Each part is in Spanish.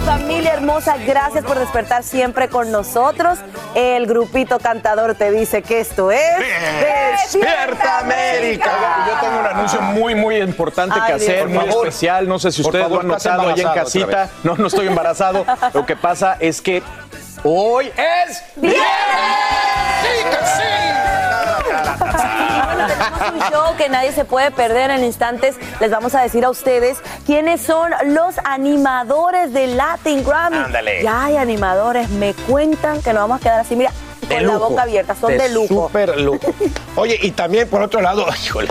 Familia hermosa. Gracias por despertar siempre con nosotros. El grupito cantador te dice que esto es Despierta América. Yo tengo un anuncio muy, muy importante que hacer, Dios, muy especial. No sé si Por ustedes favor, lo han notado ahí en casita. No, no estoy embarazado. Lo que pasa es que hoy es ¡Bien! Tenemos un show que nadie se puede perder en instantes. Les vamos a decir a ustedes quiénes son los animadores de Latin Grammy. Ándale. Ya hay animadores, me cuentan que nos vamos a quedar así, mira, con la boca abierta, son de, lujo. Súper lujo. Oye, y también por otro lado, híjole,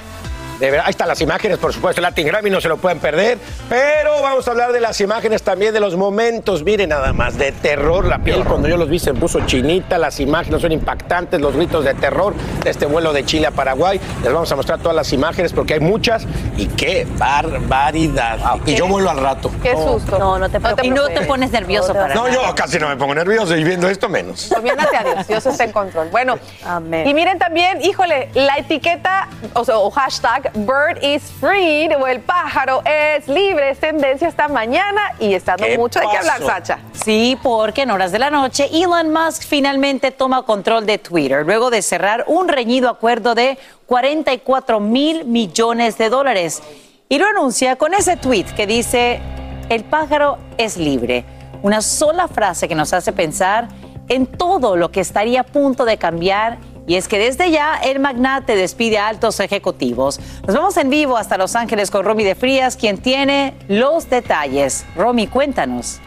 de verdad, ahí están las imágenes, por supuesto, Latin Grammy no se lo pueden perder, pero vamos a hablar de las imágenes también, de los momentos, miren nada más, de terror, la piel cuando yo los vi se puso chinita, las imágenes son impactantes, los gritos de terror de este vuelo de Chile a Paraguay, les vamos a mostrar todas las imágenes porque hay muchas y qué barbaridad. y yo vuelo al rato. Qué susto. No, no te preocupes. Y no te pones nervioso para No, nada. yo casi no me pongo nervioso y viendo esto menos. Encomiéndate a Dios, Dios está en control. Bueno, Amén. y miren también, híjole, la etiqueta o, sea, o hashtag Bird is freed o el pájaro es libre es tendencia esta mañana y está dando ¿Qué mucho de qué hablar? Sacha. Sí, porque en horas de la noche Elon Musk finalmente toma control de Twitter luego de cerrar un reñido acuerdo de 44 mil millones de dólares. Y lo anuncia con ese tweet que dice, el pájaro es libre. Una sola frase que nos hace pensar en todo lo que estaría a punto de cambiar. Y es que desde ya el magnate despide a altos ejecutivos. Nos vamos en vivo hasta Los Ángeles con Romy de Frías, quien tiene los detalles. Romy, cuéntanos.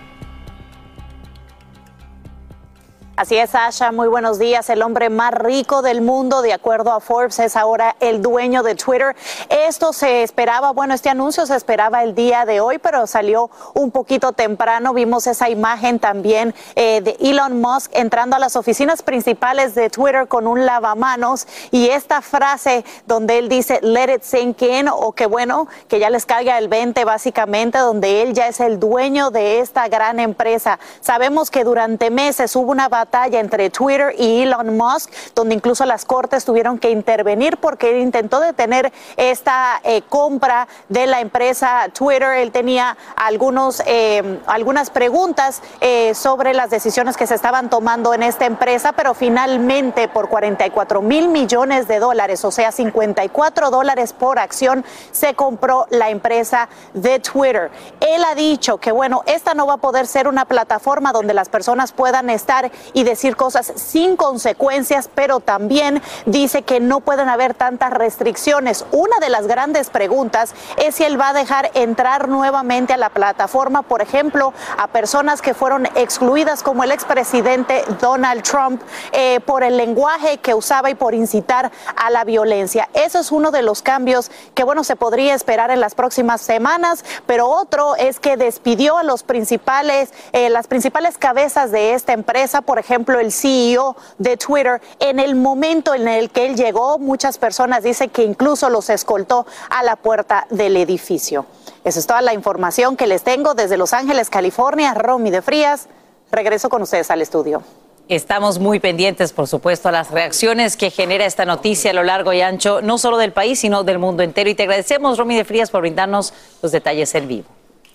Así es, Sasha, muy buenos días. El hombre más rico del mundo, de acuerdo a Forbes, es ahora el dueño de Twitter. Esto se esperaba, bueno, este anuncio se esperaba el día de hoy, pero salió un poquito temprano. Vimos esa imagen también eh, de Elon Musk entrando a las oficinas principales de Twitter con un lavamanos y esta frase donde él dice, let it sink in, o que bueno, que ya les caiga el 20 básicamente, donde él ya es el dueño de esta gran empresa. Sabemos que durante meses hubo una batalla entre Twitter y Elon Musk, donde incluso las cortes tuvieron que intervenir porque él intentó detener esta eh, compra de la empresa Twitter. Él tenía algunos, eh, algunas preguntas eh, sobre las decisiones que se estaban tomando en esta empresa, pero finalmente por 44 mil millones de dólares, o sea, 54 dólares por acción, se compró la empresa de Twitter. Él ha dicho que, bueno, esta no va a poder ser una plataforma donde las personas puedan estar decir cosas sin consecuencias, pero también dice que no pueden haber tantas restricciones. Una de las grandes preguntas es si él va a dejar entrar nuevamente a la plataforma, por ejemplo, a personas que fueron excluidas como el expresidente Donald Trump eh, por el lenguaje que usaba y por incitar a la violencia. Eso es uno de los cambios que, bueno, se podría esperar en las próximas semanas, pero otro es que despidió a los principales, eh, las principales cabezas de esta empresa, por ejemplo, el CEO de Twitter, en el momento en el que él llegó, muchas personas dicen que incluso los escoltó a la puerta del edificio. Esa es toda la información que les tengo desde Los Ángeles, California. Romy de Frías, regreso con ustedes al estudio. Estamos muy pendientes, por supuesto, a las reacciones que genera esta noticia a lo largo y ancho, no solo del país, sino del mundo entero. Y te agradecemos, Romy de Frías, por brindarnos los detalles en vivo.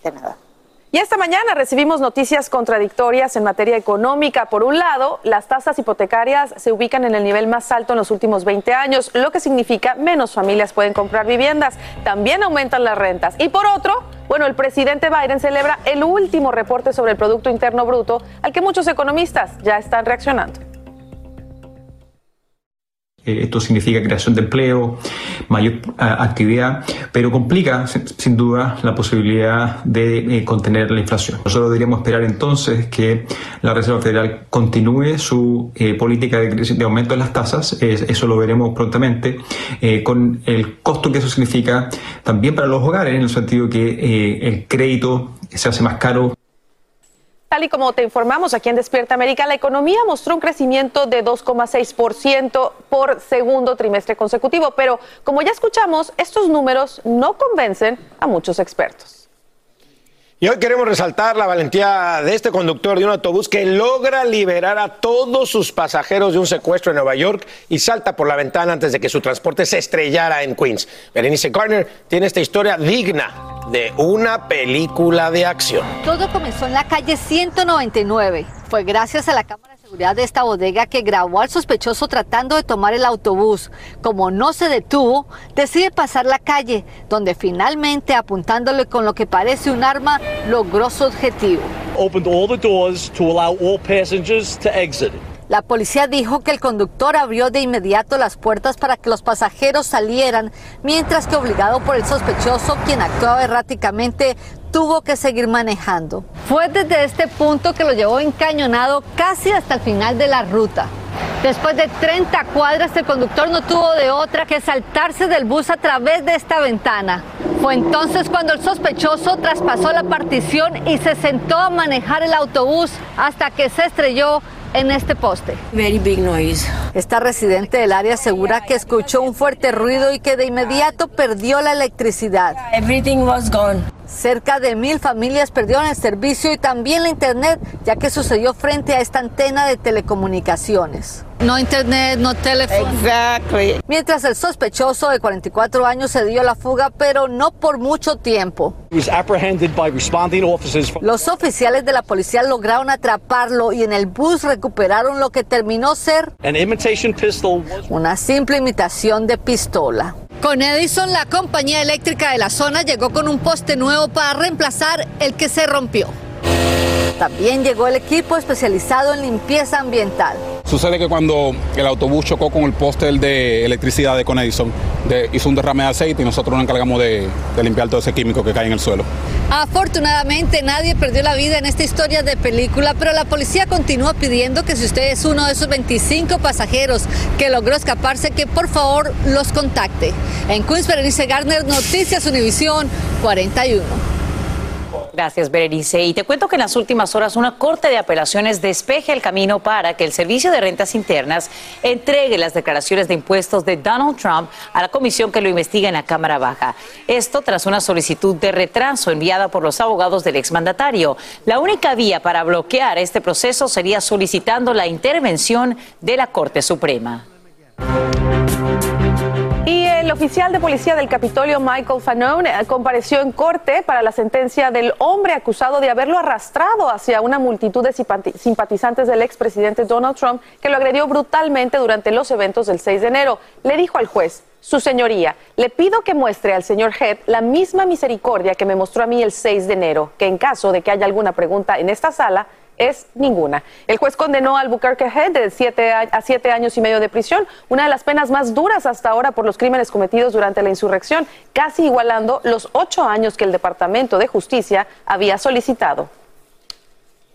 De nada. Y esta mañana recibimos noticias contradictorias en materia económica. Por un lado, las tasas hipotecarias se ubican en el nivel más alto en los últimos 20 años, lo que significa menos familias pueden comprar viviendas. También aumentan las rentas. Y por otro, bueno, el presidente Biden celebra el último reporte sobre el Producto Interno Bruto al que muchos economistas ya están reaccionando. Eh, esto significa creación de empleo, mayor actividad, pero complica sin duda la posibilidad de eh, contener la inflación. Nosotros deberíamos esperar entonces que la Reserva Federal continúe su eh, política de, aumento de las tasas, eso lo veremos prontamente, con el costo que eso significa también para los hogares, en el sentido que el crédito se hace más caro Y como te informamos aquí en Despierta América, la economía mostró un crecimiento de 2,6% por segundo trimestre consecutivo, pero como ya escuchamos, estos números no convencen a muchos expertos. Y hoy queremos resaltar la valentía de este conductor de un autobús que logra liberar a todos sus pasajeros de un secuestro en Nueva York y salta por la ventana antes de que su transporte se estrellara en Queens. Berenice Garner tiene esta historia digna de una película de acción. Todo comenzó en la calle 199. Fue gracias a la cámara de seguridad de esta bodega que grabó al sospechoso tratando de tomar el autobús. Como no se detuvo, decide pasar la calle, donde finalmente, apuntándole con lo que parece un arma, logró su objetivo. Opened all the doors to allow all passengers to exit. La policía dijo que el conductor abrió de inmediato las puertas para que los pasajeros salieran, mientras que obligado por el sospechoso, quien actuaba erráticamente, tuvo que seguir manejando. Fue desde este punto que lo llevó encañonado casi hasta el final de la ruta. Después de 30 cuadras, el conductor no tuvo de otra que saltarse del bus a través de esta ventana. Fue entonces cuando el sospechoso traspasó la partición y se sentó a manejar el autobús hasta que se estrelló en este poste. Very big noise. Esta residente del área asegura que escuchó un fuerte ruido y que de inmediato perdió la electricidad. Everything was gone. Cerca de mil familias perdieron el servicio y también la internet, ya que sucedió frente a esta antena de telecomunicaciones. No internet, no teléfono. Exactly. Mientras el sospechoso de 44 años se dio a la fuga, pero no por mucho tiempo. Los oficiales de la policía lograron atraparlo y en el bus recuperaron lo que terminó ser una simple imitación de pistola. Con Edison, la compañía eléctrica de la zona llegó con un poste nuevo para reemplazar el que se rompió. También llegó el equipo especializado en limpieza ambiental. Sucede que cuando el autobús chocó con el poste de electricidad de Conedison, hizo un derrame de aceite y nosotros nos encargamos de, de, limpiar todo ese químico que cae en el suelo. Afortunadamente nadie perdió la vida en esta historia de película, pero la policía continúa pidiendo que si usted es uno de esos 25 pasajeros que logró escaparse, que por favor los contacte. En Queens, Berenice Garner, Noticias Univisión 41. Gracias, Berenice. Y te cuento que en las últimas horas una corte de apelaciones despeje el camino para que el Servicio de Rentas Internas entregue las declaraciones de impuestos de Donald Trump a la comisión que lo investiga en la Cámara Baja. Esto tras una solicitud de retraso enviada por los abogados del exmandatario. La única vía para bloquear este proceso sería solicitando la intervención de la Corte Suprema. Oficial de policía del Capitolio, Michael Fanone, compareció en corte para la sentencia del hombre acusado de haberlo arrastrado hacia una multitud de simpatizantes del expresidente Donald Trump que lo agredió brutalmente durante los eventos del 6 de enero. Le dijo al juez, su señoría, le pido que muestre al señor Head la misma misericordia que me mostró a mí el 6 de enero, que en caso de que haya alguna pregunta en esta sala, es ninguna. El juez condenó a Albuquerque Head de siete a siete años y medio de prisión, una de las penas más duras hasta ahora por los crímenes cometidos durante la insurrección, casi igualando los ocho años que el Departamento de Justicia había solicitado.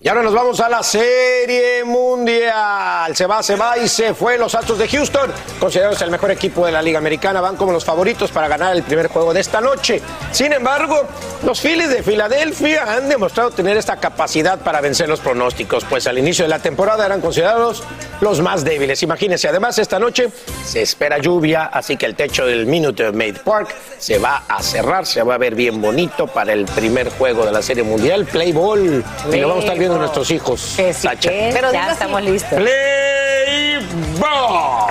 Y ahora nos vamos a la Serie Mundial. Se va, se va y se fue los Astros de Houston. Considerados el mejor equipo de la Liga Americana, van como los favoritos para ganar el primer juego de esta noche. Sin embargo, los Phillies de Filadelfia han demostrado tener esta capacidad para vencer los pronósticos, pues al inicio de la temporada eran considerados los más débiles. Imagínense, además esta noche se espera lluvia, así que el techo del Minute Maid Park se va a cerrar, se va a ver bien bonito para el primer juego de la Serie Mundial, Play Ball. Lo vamos a estar viendo nuestros hijos. Que sí, Sacha. que Pero ya estamos listos. Play Ball.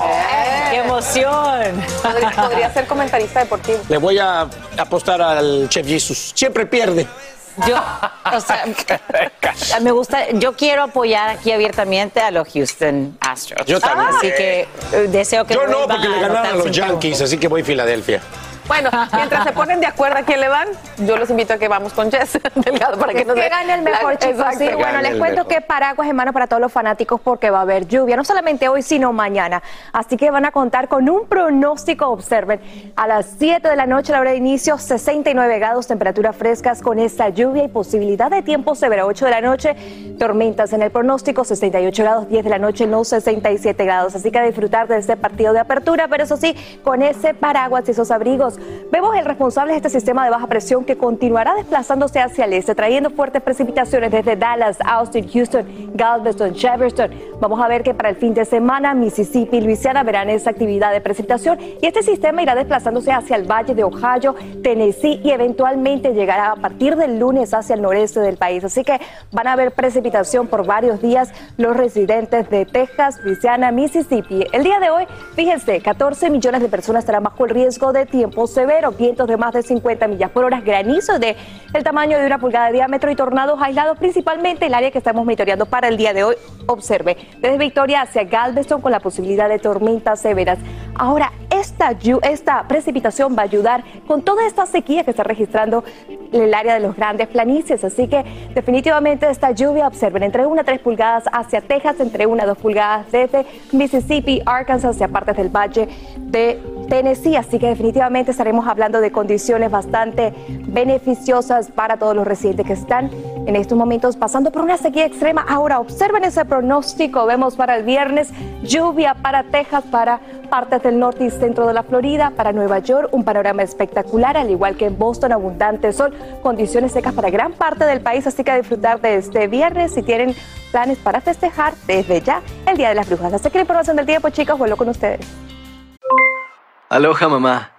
¡Qué emoción! Podría, podría ser comentarista deportivo. Le voy a apostar al Chef Jesus. Siempre pierde. Yo, o sea, me gusta, yo quiero apoyar aquí abiertamente a los Houston Astros. Yo también. Así que eh, deseo que Yo no, porque le ganaron a los Yankees, así que voy a Filadelfia. Bueno, mientras se ponen de acuerdo a quién le van, yo los invito a que vamos con Jess Delgado para que nos que dé gane el mejor, la- chicos. Exacto. Sí, bueno, les cuento mejor. que paraguas en mano para todos los fanáticos porque va a haber lluvia, no solamente hoy, sino mañana. Así que van a contar con un pronóstico, observen, a las 7 de la noche, la hora de inicio, 69 grados, temperaturas frescas con esta lluvia y posibilidad de tiempo severo. 8 de la noche, tormentas en el pronóstico, 68 grados, 10 de la noche, no 67 grados. Así que a disfrutar de este partido de apertura, pero eso sí, con ese paraguas y esos abrigos. Vemos el responsable de este sistema de baja presión que continuará desplazándose hacia el este, trayendo fuertes precipitaciones desde Dallas, Austin, Houston, Galveston, Jefferson. Vamos a ver que para el fin de semana Mississippi y Luisiana verán esa actividad de precipitación y este sistema irá desplazándose hacia el valle de Ohio, Tennessee y eventualmente llegará a partir del lunes hacia el noreste del país. Así que van a haber precipitación por varios días los residentes de Texas, Luisiana, Mississippi. El día de hoy, fíjense, 14 millones de personas estarán bajo el riesgo de tiempo severo, vientos de más de 50 millas por hora, granizo de el tamaño de una pulgada de diámetro y tornados aislados, principalmente el área que estamos monitoreando para el día de hoy. Observe, desde Victoria hacia Galveston con la posibilidad de tormentas severas. Ahora, esta, esta precipitación va a ayudar con toda esta sequía que está registrando el área de los grandes planicies. Así que definitivamente esta lluvia, observen, entre 1 a 3 pulgadas hacia Texas, entre 1 a 2 pulgadas desde Mississippi, Arkansas, hacia partes del valle de Tennessee. Así que definitivamente estaremos hablando de condiciones bastante beneficiosas para todos los residentes que están en estos momentos pasando por una sequía extrema. Ahora, observen ese pronóstico. Vemos para el viernes lluvia para Texas, para partes del norte y centro de la Florida, para Nueva York, un panorama espectacular, al igual que en Boston, abundante sol, condiciones secas para gran parte del país. Así que a disfrutar de este viernes si tienen planes para festejar desde ya el Día de las Brujas. Así que la información del tiempo, chicos, vuelvo con ustedes. Aloha mamá,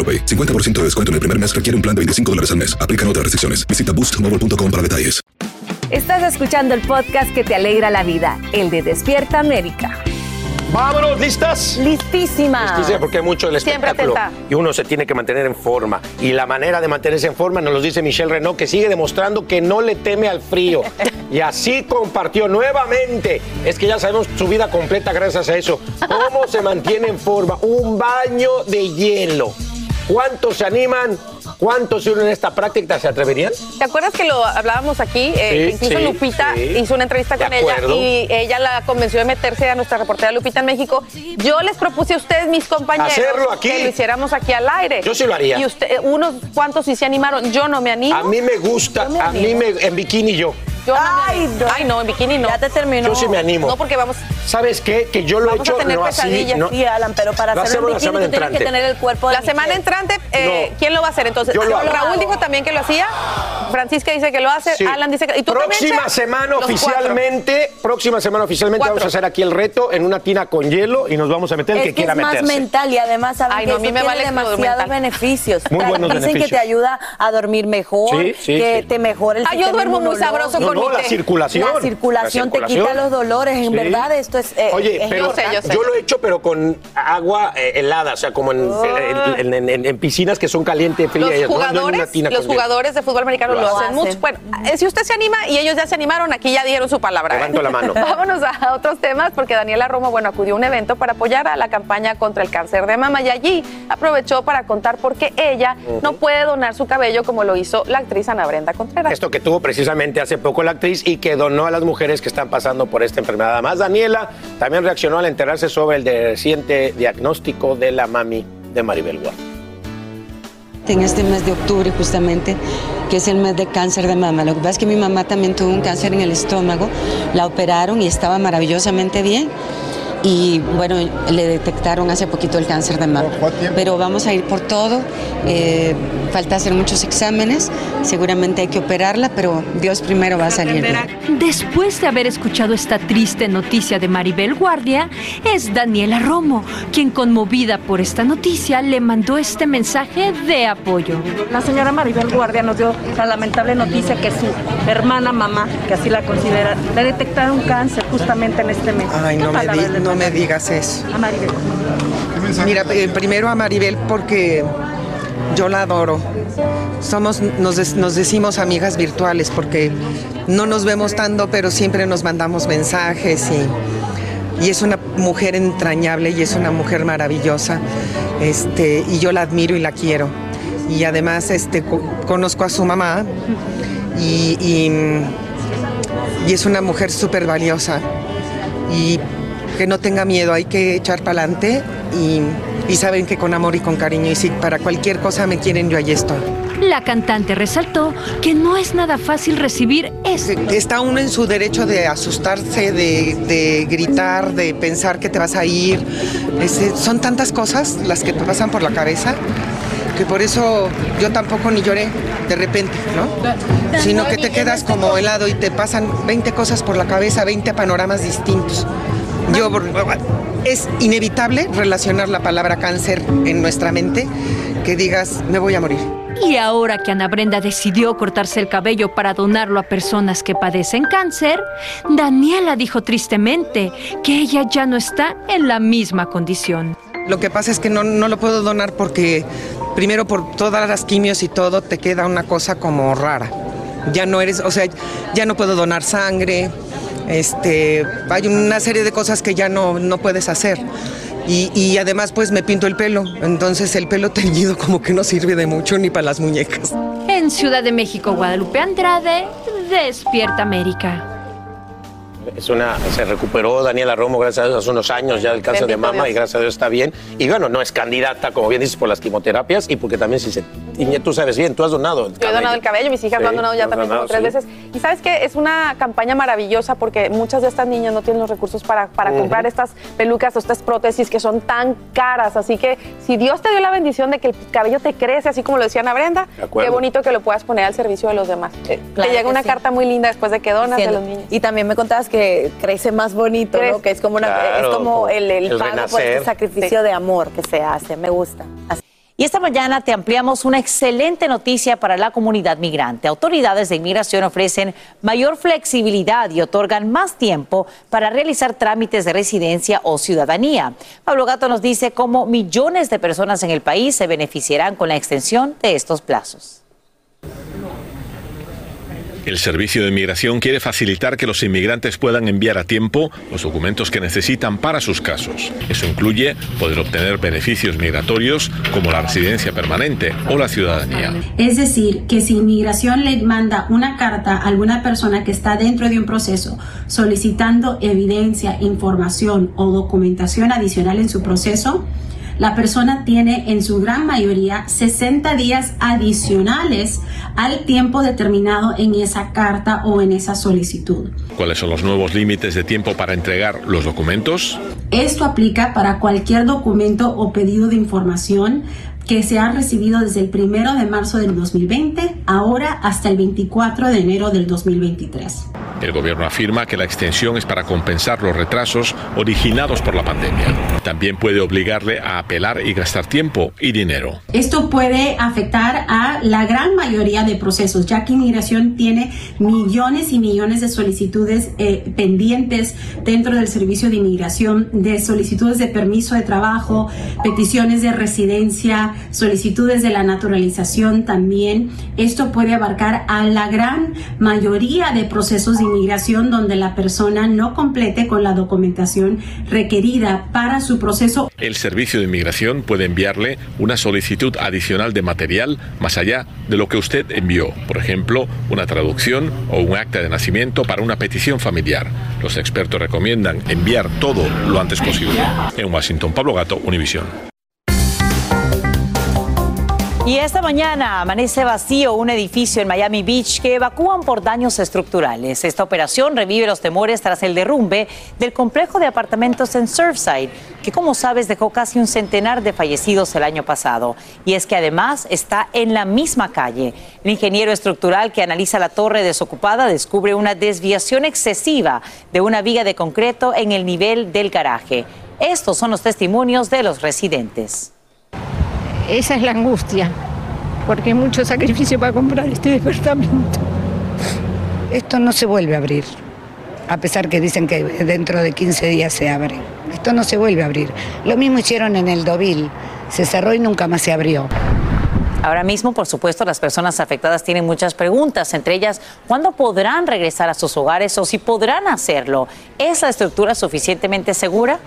AroPay. 50% de descuento en el primer mes requiere un plan de 25 dólares al mes. Aplican otras restricciones. Visita boostmobile.com para detalles. Estás escuchando el podcast que te alegra la vida, el de Despierta América. Vámonos, ¿listas? Listísima. Listísima, porque hay mucho del espectáculo. Y uno se tiene que mantener en forma. Y la manera de mantenerse en forma nos lo dice Michelle Renault, que sigue demostrando que no le teme al frío. Y así compartió nuevamente. Es que ya sabemos su vida completa gracias a eso. Cómo se mantiene en forma. Un baño de hielo. ¿Cuántos se animan? ¿Cuántos se unen a esta práctica? ¿Se atreverían? ¿Te acuerdas que lo hablábamos aquí? Eh, Sí, incluso sí, Lupita sí. hizo una entrevista De con ella y ella la convenció de meterse a nuestra reportera Lupita en México. Yo les propuse a ustedes, mis compañeros, Hacerlo aquí. que lo hiciéramos aquí al aire. Yo sí lo haría. Y usted, unos cuantos sí se animaron. Yo no me animo. A mí me gusta, me a mí me, en bikini yo. Yo no me animo. Ay, no, en bikini no. Ya te terminó. Yo sí me animo. No, porque vamos. ¿Sabes qué? Que yo lo he Vamos a hecho tener no así. pesadillas, no. sí, Alan, pero para Lo hacerlo en bikini tú tienes que tener el cuerpo La semana entrante, eh, ¿quién lo va a hacer entonces? Yo lo hago. Raúl dijo también que lo hacía. Francisca dice que lo hace. Sí. Alan dice que. ¿Y tú también, próxima semana Los cuatro. oficialmente, próxima semana oficialmente Cuatro. vamos a hacer aquí el reto en una tina con hielo y nos vamos a meter el Es que que quiera es más meterse. mental y además saben Ay, que no, a mí me vale demasiados beneficios. Muy buenos Dicen beneficios. que te ayuda a dormir mejor, Sí, sí, que sí. te mejora el Ah, yo duermo muy sabroso No, con no, mi la circulación. La circulación, La te quita los dolores, en verdad esto es... eh, Oye, es pero yo lo he hecho, pero con agua eh, helada, o sea, como en, en- piscinas que son calientes, frías. Los no- no en una jugadores, tina los con hielo. jugadores de fútbol americano Lo lo, hacen. hacen mucho. Bueno, eh, si usted se anima y ellos ya se animaron, aquí ya dieron su palabra. ¿eh? Levanto la mano. Vámonos a otros temas porque Daniela Romo, bueno, acudió a un evento para apoyar a la campaña contra el cáncer de mama y allí aprovechó para contar por qué ella no puede donar su cabello como lo hizo la actriz Ana Brenda Contreras. Esto que tuvo precisamente hace poco la actriz y que donó a las mujeres que están pasando por esta enfermedad. Además, Daniela también reaccionó al enterarse sobre el de- reciente diagnóstico de la mami de Maribel Guardia. En este mes de octubre justamente, que es el mes de cáncer de mama. Lo que pasa es que mi mamá también tuvo un cáncer en el estómago, la operaron y estaba maravillosamente bien. Y bueno, le detectaron hace poquito el cáncer de mama. Pero vamos a ir por todo. eh, falta hacer muchos exámenes. Seguramente hay que operarla, pero Dios primero va a salir bien. Después de haber escuchado esta triste noticia de Maribel Guardia, es Daniela Romo, quien conmovida por esta noticia le mandó este mensaje de apoyo. La señora Maribel Guardia nos dio la lamentable noticia que su hermana mamá, que así la considera, le detectaron cáncer justamente en este mes. Ay, ¿Qué no me, no me digas eso. A Maribel. Mira, eh, primero a Maribel porque yo la adoro. Somos, nos, decimos amigas virtuales porque no nos vemos tanto, pero siempre nos mandamos mensajes y, y es una mujer entrañable y es una mujer maravillosa. Este, y yo la admiro y la quiero. Y además este, co- conozco a su mamá y, y- y es una mujer súper valiosa. Y que no tenga miedo, hay que echar para adelante y, y saben que con amor y con cariño y si para cualquier cosa me quieren, yo ahí estoy. La cantante resaltó que no es nada fácil recibir esto. Está uno en su derecho de asustarse, de, de gritar, de pensar que te vas a ir. Este, son tantas cosas las que te pasan por la cabeza que por eso yo tampoco ni lloré de repente, ¿no? Sino que te quedas como helado y te pasan 20 cosas por la cabeza, 20 panoramas distintos. Yo, es inevitable relacionar la palabra cáncer en nuestra mente, que digas, me voy a morir. Y ahora que Ana Brenda decidió cortarse el cabello para donarlo a personas que padecen cáncer, Daniela dijo tristemente que ella ya no está en la misma condición. Lo que pasa es que no, no lo puedo donar porque primero por todas las quimios y todo te queda una cosa como rara. Ya no eres, o sea, ya no puedo donar sangre, este, hay una serie de cosas que ya no, no puedes hacer. Y, y además pues me pinto el pelo, entonces el pelo teñido como que no sirve de mucho ni para las muñecas. En Ciudad de México, Guadalupe Andrade, Despierta América. Es una, se recuperó Daniela Romo, gracias a Dios, hace unos años ya del cáncer de mama Dios. y gracias a Dios está bien. Y bueno, no es candidata, como bien dices, por las quimioterapias y porque también si se tiñe, tú sabes bien, tú has donado. el Yo he donado el cabello, mis hijas Sí, lo han donado ya también como tres sí. veces. Y sabes que es una campaña maravillosa porque muchas de estas niñas no tienen los recursos para, para comprar estas pelucas o estas prótesis que son tan caras. Así que si Dios te dio la bendición de que el cabello te crece, así como lo decía Ana Brenda, De qué bonito que lo puedas poner al servicio de los demás. Eh, Claro te llega una sí. carta muy linda después de que donas de Entiendo. los niños. Y también me contabas que crece más bonito, ¿no? Que es como, una, Claro, es como el, el el pago por este sacrificio de amor que se hace. Me gusta. Así- Y esta mañana te ampliamos una excelente noticia para la comunidad migrante. Autoridades de inmigración ofrecen mayor flexibilidad y otorgan más tiempo para realizar trámites de residencia o ciudadanía. Pablo Gato nos dice cómo millones de personas en el país se beneficiarán con la extensión de estos plazos. El Servicio de Inmigración quiere facilitar que los inmigrantes puedan enviar a tiempo los documentos que necesitan para sus casos. Eso incluye poder obtener beneficios migratorios como la residencia permanente o la ciudadanía. Es decir, que si inmigración le manda una carta a alguna persona que está dentro de un proceso solicitando evidencia, información o documentación adicional en su proceso, la persona tiene en su gran mayoría 60 días adicionales al tiempo determinado en esa carta o en esa solicitud. ¿Cuáles son los nuevos límites de tiempo para entregar los documentos? Esto aplica para cualquier documento o pedido de información que se ha recibido desde el 1 de marzo del 2020, ahora hasta el 24 de enero del 2023. El gobierno afirma que la extensión es para compensar los retrasos originados por la pandemia. También puede obligarle a apelar y gastar tiempo y dinero. Esto puede afectar a la gran mayoría de procesos, ya que inmigración tiene millones y millones de solicitudes eh, pendientes dentro del servicio de inmigración, de solicitudes de permiso de trabajo, peticiones de residencia, solicitudes de la naturalización también. Esto puede abarcar a la gran mayoría de procesos de inmigración donde la persona no complete con la documentación requerida para su El Servicio de Inmigración puede enviarle una solicitud adicional de material más allá de lo que usted envió, por ejemplo, una traducción o un acta de nacimiento para una petición familiar. Los expertos recomiendan enviar todo lo antes posible. En Washington, Pablo Gato, Univisión. Y esta mañana amanece vacío un edificio en Miami Beach que evacúan por daños estructurales. Esta operación revive los temores tras el derrumbe del complejo de apartamentos en Surfside, que como sabes dejó casi un centenar de fallecidos el año pasado. Y es que además está en la misma calle. El ingeniero estructural que analiza la torre desocupada descubre una desviación excesiva de una viga de concreto en el nivel del garaje. Estos son los testimonios de los residentes esa es la angustia, porque hay mucho sacrificio para comprar este departamento. Esto no se vuelve a abrir, a pesar que dicen que dentro de 15 días se abre. Esto no se vuelve a abrir. Lo mismo hicieron en el Dovil, se cerró y nunca más se abrió. Ahora mismo, por supuesto, las personas afectadas tienen muchas preguntas, entre ellas, ¿cuándo podrán regresar a sus hogares o si podrán hacerlo? ¿Es la estructura suficientemente segura?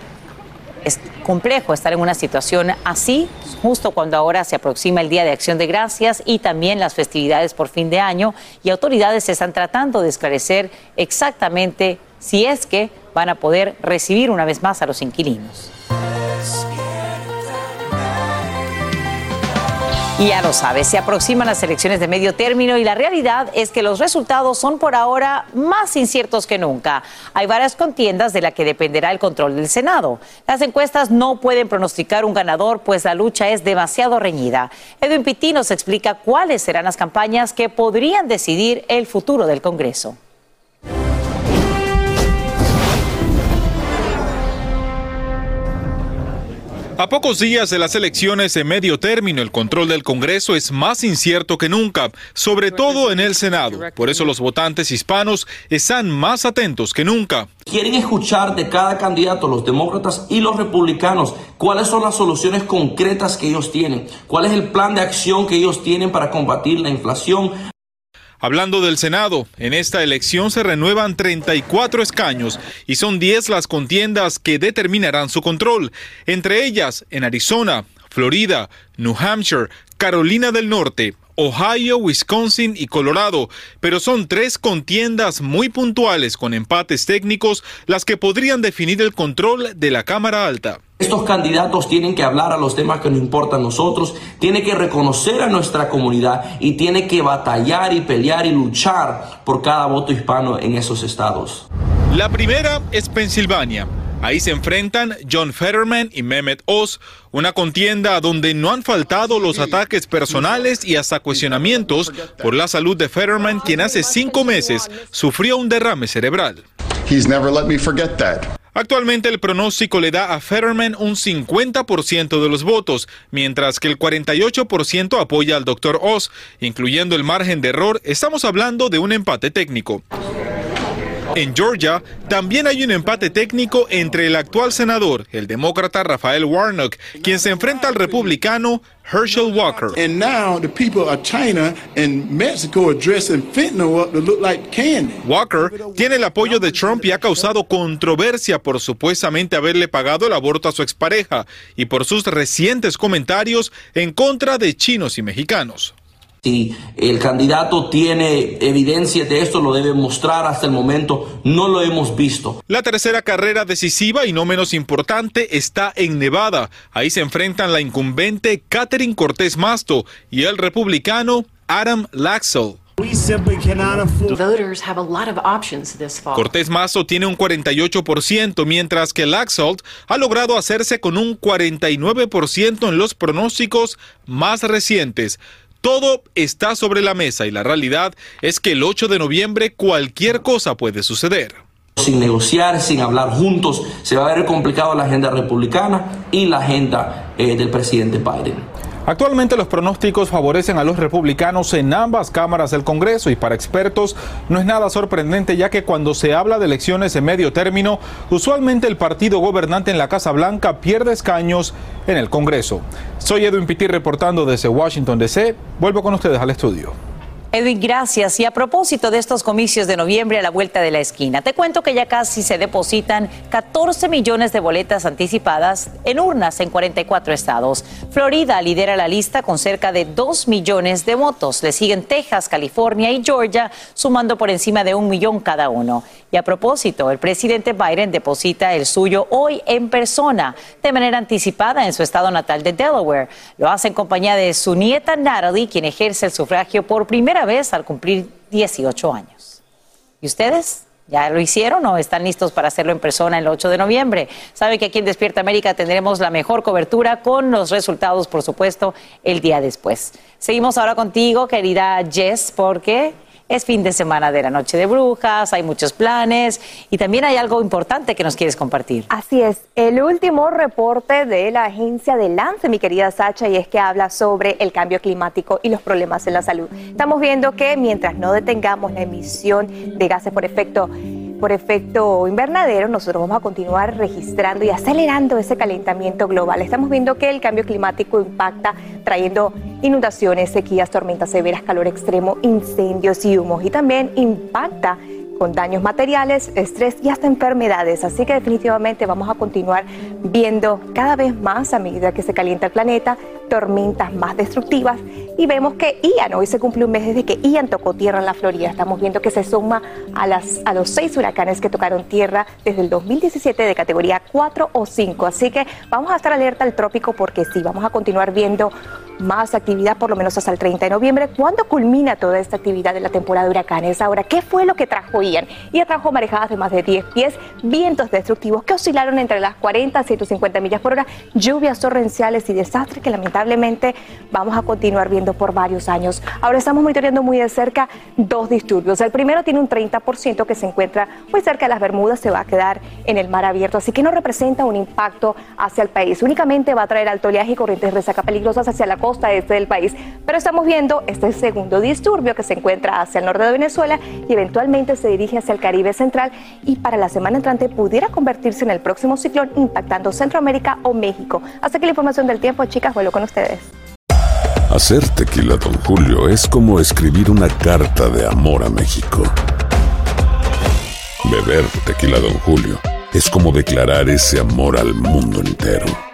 Es complejo estar en una situación así, justo cuando ahora se aproxima el Día de Acción de Gracias y también las festividades por fin de año y autoridades están tratando de esclarecer exactamente si es que van a poder recibir una vez más a los inquilinos. Ya lo sabes, se aproximan las elecciones de medio término y la realidad es que los resultados son por ahora más inciertos que nunca. Hay varias contiendas de la que dependerá el control del Senado. Las encuestas no pueden pronosticar un ganador, pues la lucha es demasiado reñida. Edwin Pitti nos explica cuáles serán las campañas que podrían decidir el futuro del Congreso. A pocos días de las elecciones de medio término, el control del Congreso es más incierto que nunca, sobre todo en el Senado. Por eso los votantes hispanos están más atentos que nunca. Quieren escuchar de cada candidato, los demócratas y los republicanos, cuáles son las soluciones concretas que ellos tienen, cuál es el plan de acción que ellos tienen para combatir la inflación, Hablando del Senado, en esta elección se renuevan 34 escaños y son 10 las contiendas que determinarán su control, entre ellas en Arizona, Florida, New Hampshire, Carolina del Norte, Ohio, Wisconsin y Colorado, pero son tres contiendas muy puntuales con empates técnicos las que podrían definir el control de la Cámara Alta. Estos candidatos tienen que hablar a los temas que nos importan a nosotros, tienen que reconocer a nuestra comunidad y tienen que batallar y pelear y luchar por cada voto hispano en esos estados. La primera es Pensilvania. Ahí se enfrentan John Fetterman y Mehmet Oz, una contienda donde no han faltado los ataques personales y hasta cuestionamientos por la salud de Fetterman, quien hace cinco meses sufrió un derrame cerebral. Actualmente el pronóstico le da a Fetterman un 50% de los votos, mientras que el 48% apoya al Dr. Oz, incluyendo el margen de error, estamos hablando de un empate técnico. En Georgia también hay un empate técnico entre el actual senador, el demócrata Rafael Warnock, quien se enfrenta al republicano Herschel Walker. And now the people of China and Mexico are dressing fentanyl up to look like candy. Walker tiene el apoyo de Trump y ha causado controversia por supuestamente haberle pagado el aborto a su expareja y por sus recientes comentarios en contra de chinos y mexicanos. Si el candidato tiene evidencia de esto, lo debe mostrar. Hasta el momento no lo hemos visto. La tercera carrera decisiva y no menos importante está en Nevada. Ahí se enfrentan la incumbente Catherine Cortés Masto y el republicano Adam Laxell. Cortés Mazo tiene un 48%, mientras que Laxalt ha logrado hacerse con un 49% en los pronósticos más recientes. Todo está sobre la mesa y la realidad es que el 8 de noviembre cualquier cosa puede suceder. Sin negociar, sin hablar juntos, se va a ver complicado la agenda republicana y la agenda eh, del presidente Biden. Actualmente los pronósticos favorecen a los republicanos en ambas cámaras del Congreso y para expertos no es nada sorprendente ya que cuando se habla de elecciones en medio término, usualmente el partido gobernante en la Casa Blanca pierde escaños en el Congreso. Soy Edwin Pitti reportando desde Washington DC. Vuelvo con ustedes al estudio. Edwin, gracias. Y a propósito de estos comicios de noviembre a la vuelta de la esquina, te cuento que ya casi se depositan 14 millones de boletas anticipadas en urnas en 44 estados. Florida lidera la lista con cerca de 2 millones de votos. Le siguen Texas, California y Georgia, sumando por encima de un millón cada uno. Y a propósito, el presidente Biden deposita el suyo hoy en persona, de manera anticipada en su estado natal de Delaware. Lo hace en compañía de su nieta Natalie, quien ejerce el sufragio por primera vez al cumplir 18 años. ¿Y ustedes? ¿Ya lo hicieron o están listos para hacerlo en persona el 8 de noviembre? Sabe que aquí en Despierta América tendremos la mejor cobertura con los resultados, por supuesto, el día después. Seguimos ahora contigo, querida Jess, porque es fin de semana de la Noche de Brujas, hay muchos planes y también hay algo importante que nos quieres compartir. Así es, el último reporte de la agencia de Lance, mi querida Sacha, y es que habla sobre el cambio climático y los problemas en la salud. Estamos viendo que mientras no detengamos la emisión de gases por efecto por efecto invernadero, nosotros vamos a continuar registrando y acelerando ese calentamiento global. Estamos viendo que el cambio climático impacta trayendo inundaciones, sequías, tormentas severas, calor extremo, incendios y humos y también impacta con daños materiales, estrés y hasta enfermedades. Así que definitivamente vamos a continuar viendo cada vez más a medida que se calienta el planeta, tormentas más destructivas y vemos que Ian, hoy se cumple un mes desde que Ian tocó tierra en la Florida. Estamos viendo que se suma a, las, a los seis huracanes que tocaron tierra desde el 2017 de categoría 4 o 5. Así que vamos a estar alerta al trópico porque sí, vamos a continuar viendo más actividad por lo menos hasta el 30 de noviembre. ¿Cuándo culmina toda esta actividad de la temporada de huracanes? Ahora, ¿qué fue lo que trajo Ian? Ian trajo marejadas de más de 10 pies, vientos destructivos que oscilaron entre las 40 y 150 millas por hora, lluvias torrenciales y desastres que lamentablemente vamos a continuar viendo por varios años. Ahora estamos monitoreando muy de cerca dos disturbios. El primero tiene un 30% que se encuentra muy cerca de las Bermudas, se va a quedar en el mar abierto, así que no representa un impacto hacia el país. Únicamente va a traer alto oleaje y corrientes de resaca peligrosas hacia la costa este del país. Pero estamos viendo este segundo disturbio que se encuentra hacia el norte de Venezuela y eventualmente se dirige hacia el Caribe central y para la semana entrante pudiera convertirse en el próximo ciclón impactando Centroamérica o México. Hasta que la información del tiempo, chicas, vuelvo con ustedes. Hacer tequila, don Julio, es como escribir una carta de amor a México. Beber tequila, don Julio, es como declarar ese amor al mundo entero.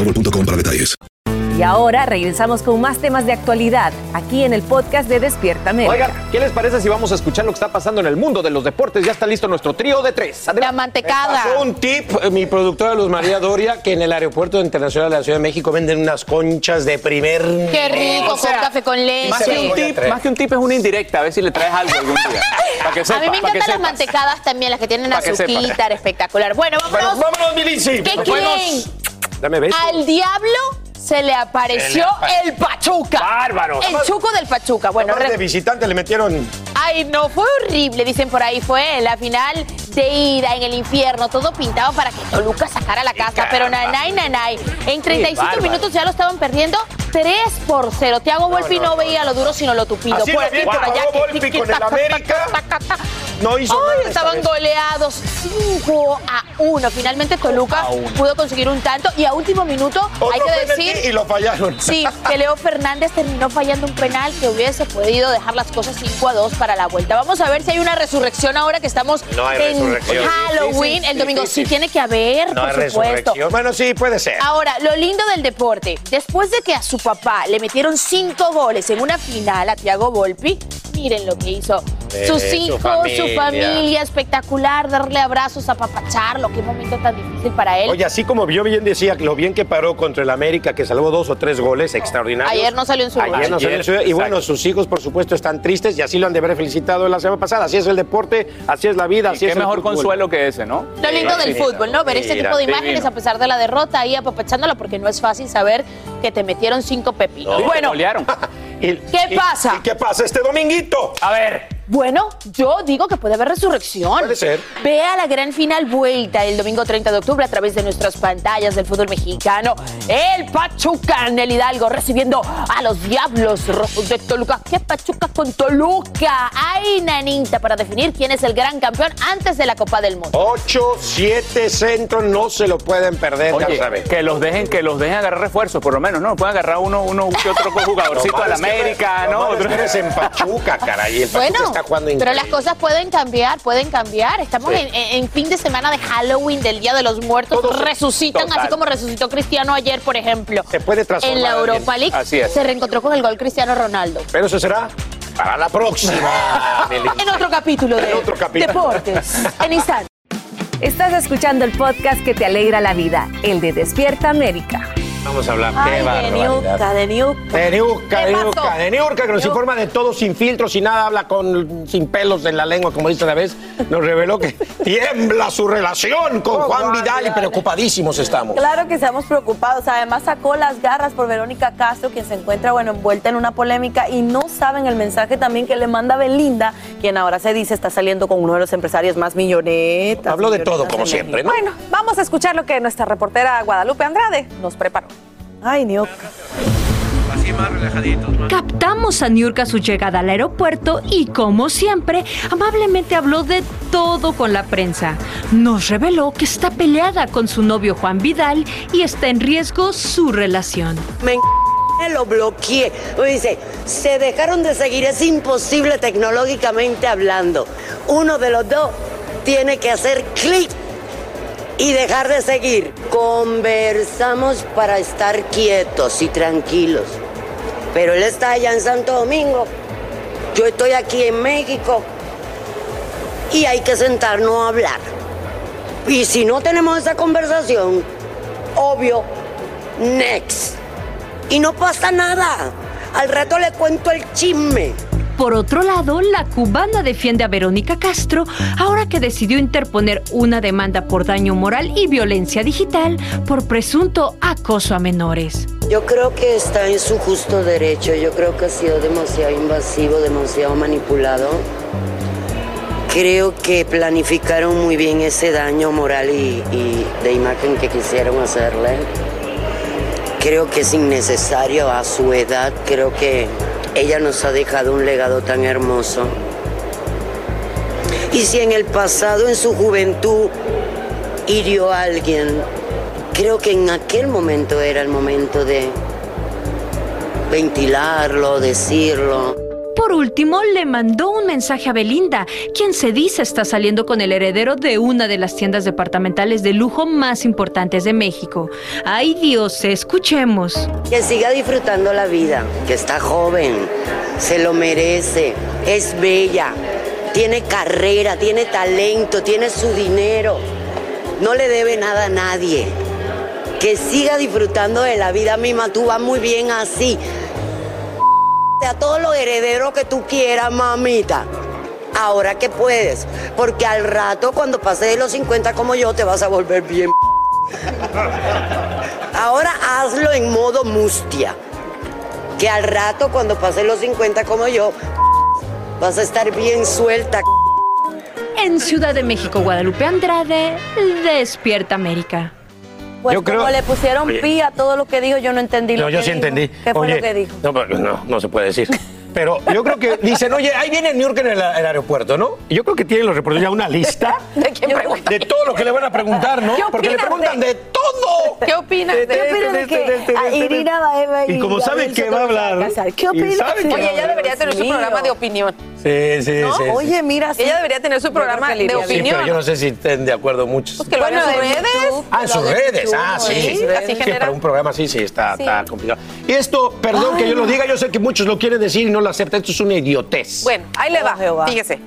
boostmobile.com para detalles. Y ahora regresamos con más temas de actualidad aquí en el podcast de Despierta América. Oigan, ¿qué les parece si vamos a escuchar lo que está pasando en el mundo de los deportes? Ya está listo nuestro trío de tres. La mantecada. un tip, eh, mi productora Luz María Doria, que en el Aeropuerto Internacional de la Ciudad de México venden unas conchas de primer. Qué rico, con café con leche. Más que, un tip, más que un tip es una indirecta, a ver si le traes algo algún día. Para que sepa, a mí me encantan las sepas. mantecadas también, las que tienen azuquita, espectacular. Bueno, vámonos. Bueno, vámonos, mi Lizzy. ¿Qué. Dame. Al diablo se le apareció Se le apa- el Pachuca. Bárbaro. El chuco del Pachuca. Bueno, re- de visitante le metieron. Ay, no, fue horrible, dicen por ahí. Fue la final de ida en el infierno, todo pintado para que Toluca sacara la casa. Pero nanay, nanay. En 35 bárbaro. minutos ya lo estaban perdiendo 3 por 0. Tiago Volpi no, veía lo duro, sino lo tupido. Así por aquí, por allá. Volpi con el América. No hizo Ay, nada esta estaban goleados 5 a 1. Finalmente Toluca pudo conseguir un tanto y a último minuto Otro hay que decir y lo fallaron. Sí, que Leo Fernández terminó fallando un penal que hubiese podido dejar las cosas 5 a 2 para la vuelta. Vamos a ver si hay una resurrección ahora que estamos No hay en. Halloween. El domingo sí tiene que haber, No hay por supuesto. resurrección. Bueno, sí, puede ser. Ahora, lo lindo del deporte, después de que a su papá le metieron cinco goles en una final a Thiago Volpi, miren lo que hizo. Eh, Sus su hijos, familia. su familia, espectacular, darle abrazos, apapacharlo, qué momento tan difícil para él. Oye, así como yo bien decía, lo bien que paró contra el América, que salvó dos o tres goles extraordinarios. Ayer no salió en su Ayer lugar. no salió en su Ayer, Y bueno, sus hijos, por supuesto, están tristes y así lo han de haber felicitado la semana pasada. Así es el deporte, así es la vida, Y así qué el mejor fútbol. consuelo que ese, ¿no? Lo lindo del fútbol, ¿no? Ver este tipo de imágenes divino. a pesar de la derrota ahí apapachándolo porque no es fácil saber que te metieron cinco pepinos. No, bueno. ¿qué pasa? ¿Qué pasa este dominguito? A ver. Bueno, yo digo que puede haber resurrección. Puede ser. Vea la gran final vuelta el domingo 30 de octubre a través de nuestras pantallas del fútbol mexicano. El Pachuca en el Hidalgo recibiendo a los Diablos Rojos de Toluca. ¿Qué Pachuca con Toluca? Ay, nanita, para definir quién es el gran campeón antes de la Copa del Mundo. 8, 7 centros, no se lo pueden perder, ya Oye, lo saben. que los dejen, que los dejen agarrar refuerzos, por lo menos, ¿no? Pueden agarrar uno, uno que otro jugadorcito es que- América, ¿no? es que eres en Pachuca, caray. El Pachuca Bueno, está jugando pero las cosas pueden cambiar, pueden cambiar. Estamos Sí. en, fin de semana de Halloween, del Día de los Muertos. Resucitan, total. así como resucitó Cristiano ayer, por ejemplo. Se puede transformar En la alguien. Europa League Así es. se reencontró con el gol Cristiano Ronaldo. Pero eso será para la próxima. En otro capítulo de En otro capítulo. Deportes. En instante. Estás escuchando el podcast que te alegra la vida, el de Despierta América. Vamos a hablar. Ay, Qué de. Niuca, de Niuca. De Niurka, de ¿Qué Niurka, de Niurka, que nos Niurka. informa de todo sin filtros, sin nada, habla con sin pelos en la lengua, como dice una vez. Nos reveló que tiembla su relación con Oh, Juan Vidal y preocupadísimos estamos. Claro que estamos preocupados. Además sacó las garras por Verónica Castro, quien se encuentra bueno envuelta en una polémica y no saben el mensaje también que le manda Belinda, quien ahora se dice está saliendo con uno de los empresarios más millonetas. Habló de todo, como siempre, ¿no? Bueno, vamos a escuchar lo que nuestra reportera Guadalupe Andrade nos preparó. Ay, Niuca. Así más relajaditos, más. Captamos a Niurka su llegada al aeropuerto y, como siempre, amablemente habló de todo con la prensa. Nos reveló que está peleada con su novio Juan Vidal y está en riesgo su relación. Me lo bloqueé. Dice, se dejaron de seguir, es imposible tecnológicamente hablando. Uno de los dos tiene que hacer clic y dejar de seguir. Conversamos para estar quietos y tranquilos. Pero él está allá en Santo Domingo, yo estoy aquí en México y hay que sentarnos a hablar. Y si no tenemos esa conversación, obvio, next. Y no pasa nada. Al rato le cuento el chisme. Por otro lado, la cubana defiende a Verónica Castro ahora que decidió interponer una demanda por daño moral y violencia digital por presunto acoso a menores. Yo creo que está en su justo derecho. Yo creo que ha sido demasiado invasivo, demasiado manipulado. Creo que planificaron muy bien ese daño moral y, de imagen que quisieron hacerle. creo que es innecesario a su edad. Creo que ella nos ha dejado un legado tan hermoso. Y si en el pasado, en su juventud, hirió a alguien, creo que en aquel momento era el momento de ventilarlo, decirlo. Por último, le mandó un mensaje a Belinda, quien se dice está saliendo con el heredero de una de las tiendas departamentales de lujo más importantes de México. Ay Dios, escuchemos. Que siga disfrutando la vida, que está joven, se lo merece, es bella, tiene carrera, tiene talento, tiene su dinero, no le debe nada a nadie. Que siga disfrutando de la vida misma, tú vas muy bien así. A todos los herederos que tú quieras, mamita. Ahora que puedes, porque al rato cuando pases de los 50 como yo te vas a volver bien. Ahora hazlo en modo mustia. Que al rato cuando pases los 50 como yo vas a estar bien suelta. En Ciudad de México, Guadalupe Andrade, Despierta América. Pues Yo creo- como le pusieron Oye. pi a todo lo que dijo, yo no entendí lo No, que yo sí dijo. entendí. ¿Qué fue lo que dijo? No, no, no se puede decir. Pero yo creo que dicen, oye, ahí viene New York en el, el aeropuerto, ¿no? Y yo creo que tienen los reporteros ya una lista ¿De quién de todo lo que le van a preguntar, ¿no? ¿Qué Porque le preguntan de- de todo. ¿Qué opinas De- de de- ¿Qué opinas de de- que de- de- a Irina Baeva Y como sabe Gabriel que va a hablar. ¿Qué y opinas? Oye, ella debería tener su programa de opinión. Sí, sí, ¿no? sí. sí. Oye, mira, sí. Ella debería tener su programa de. Sí, pero opinión. yo no sé si estén de acuerdo muchos. Pues que lo haga en sus Bueno, en redes. YouTube. Ah, en sus redes, YouTube, ah, sí. sí, así Sí, genera- pero un programa así sí está, Sí. está complicado. Y esto, perdón que yo lo diga, yo sé que muchos lo quieren decir y no lo aceptan, esto es una idiotez. Bueno, ahí le Oh, va. Jehová. Fíjese.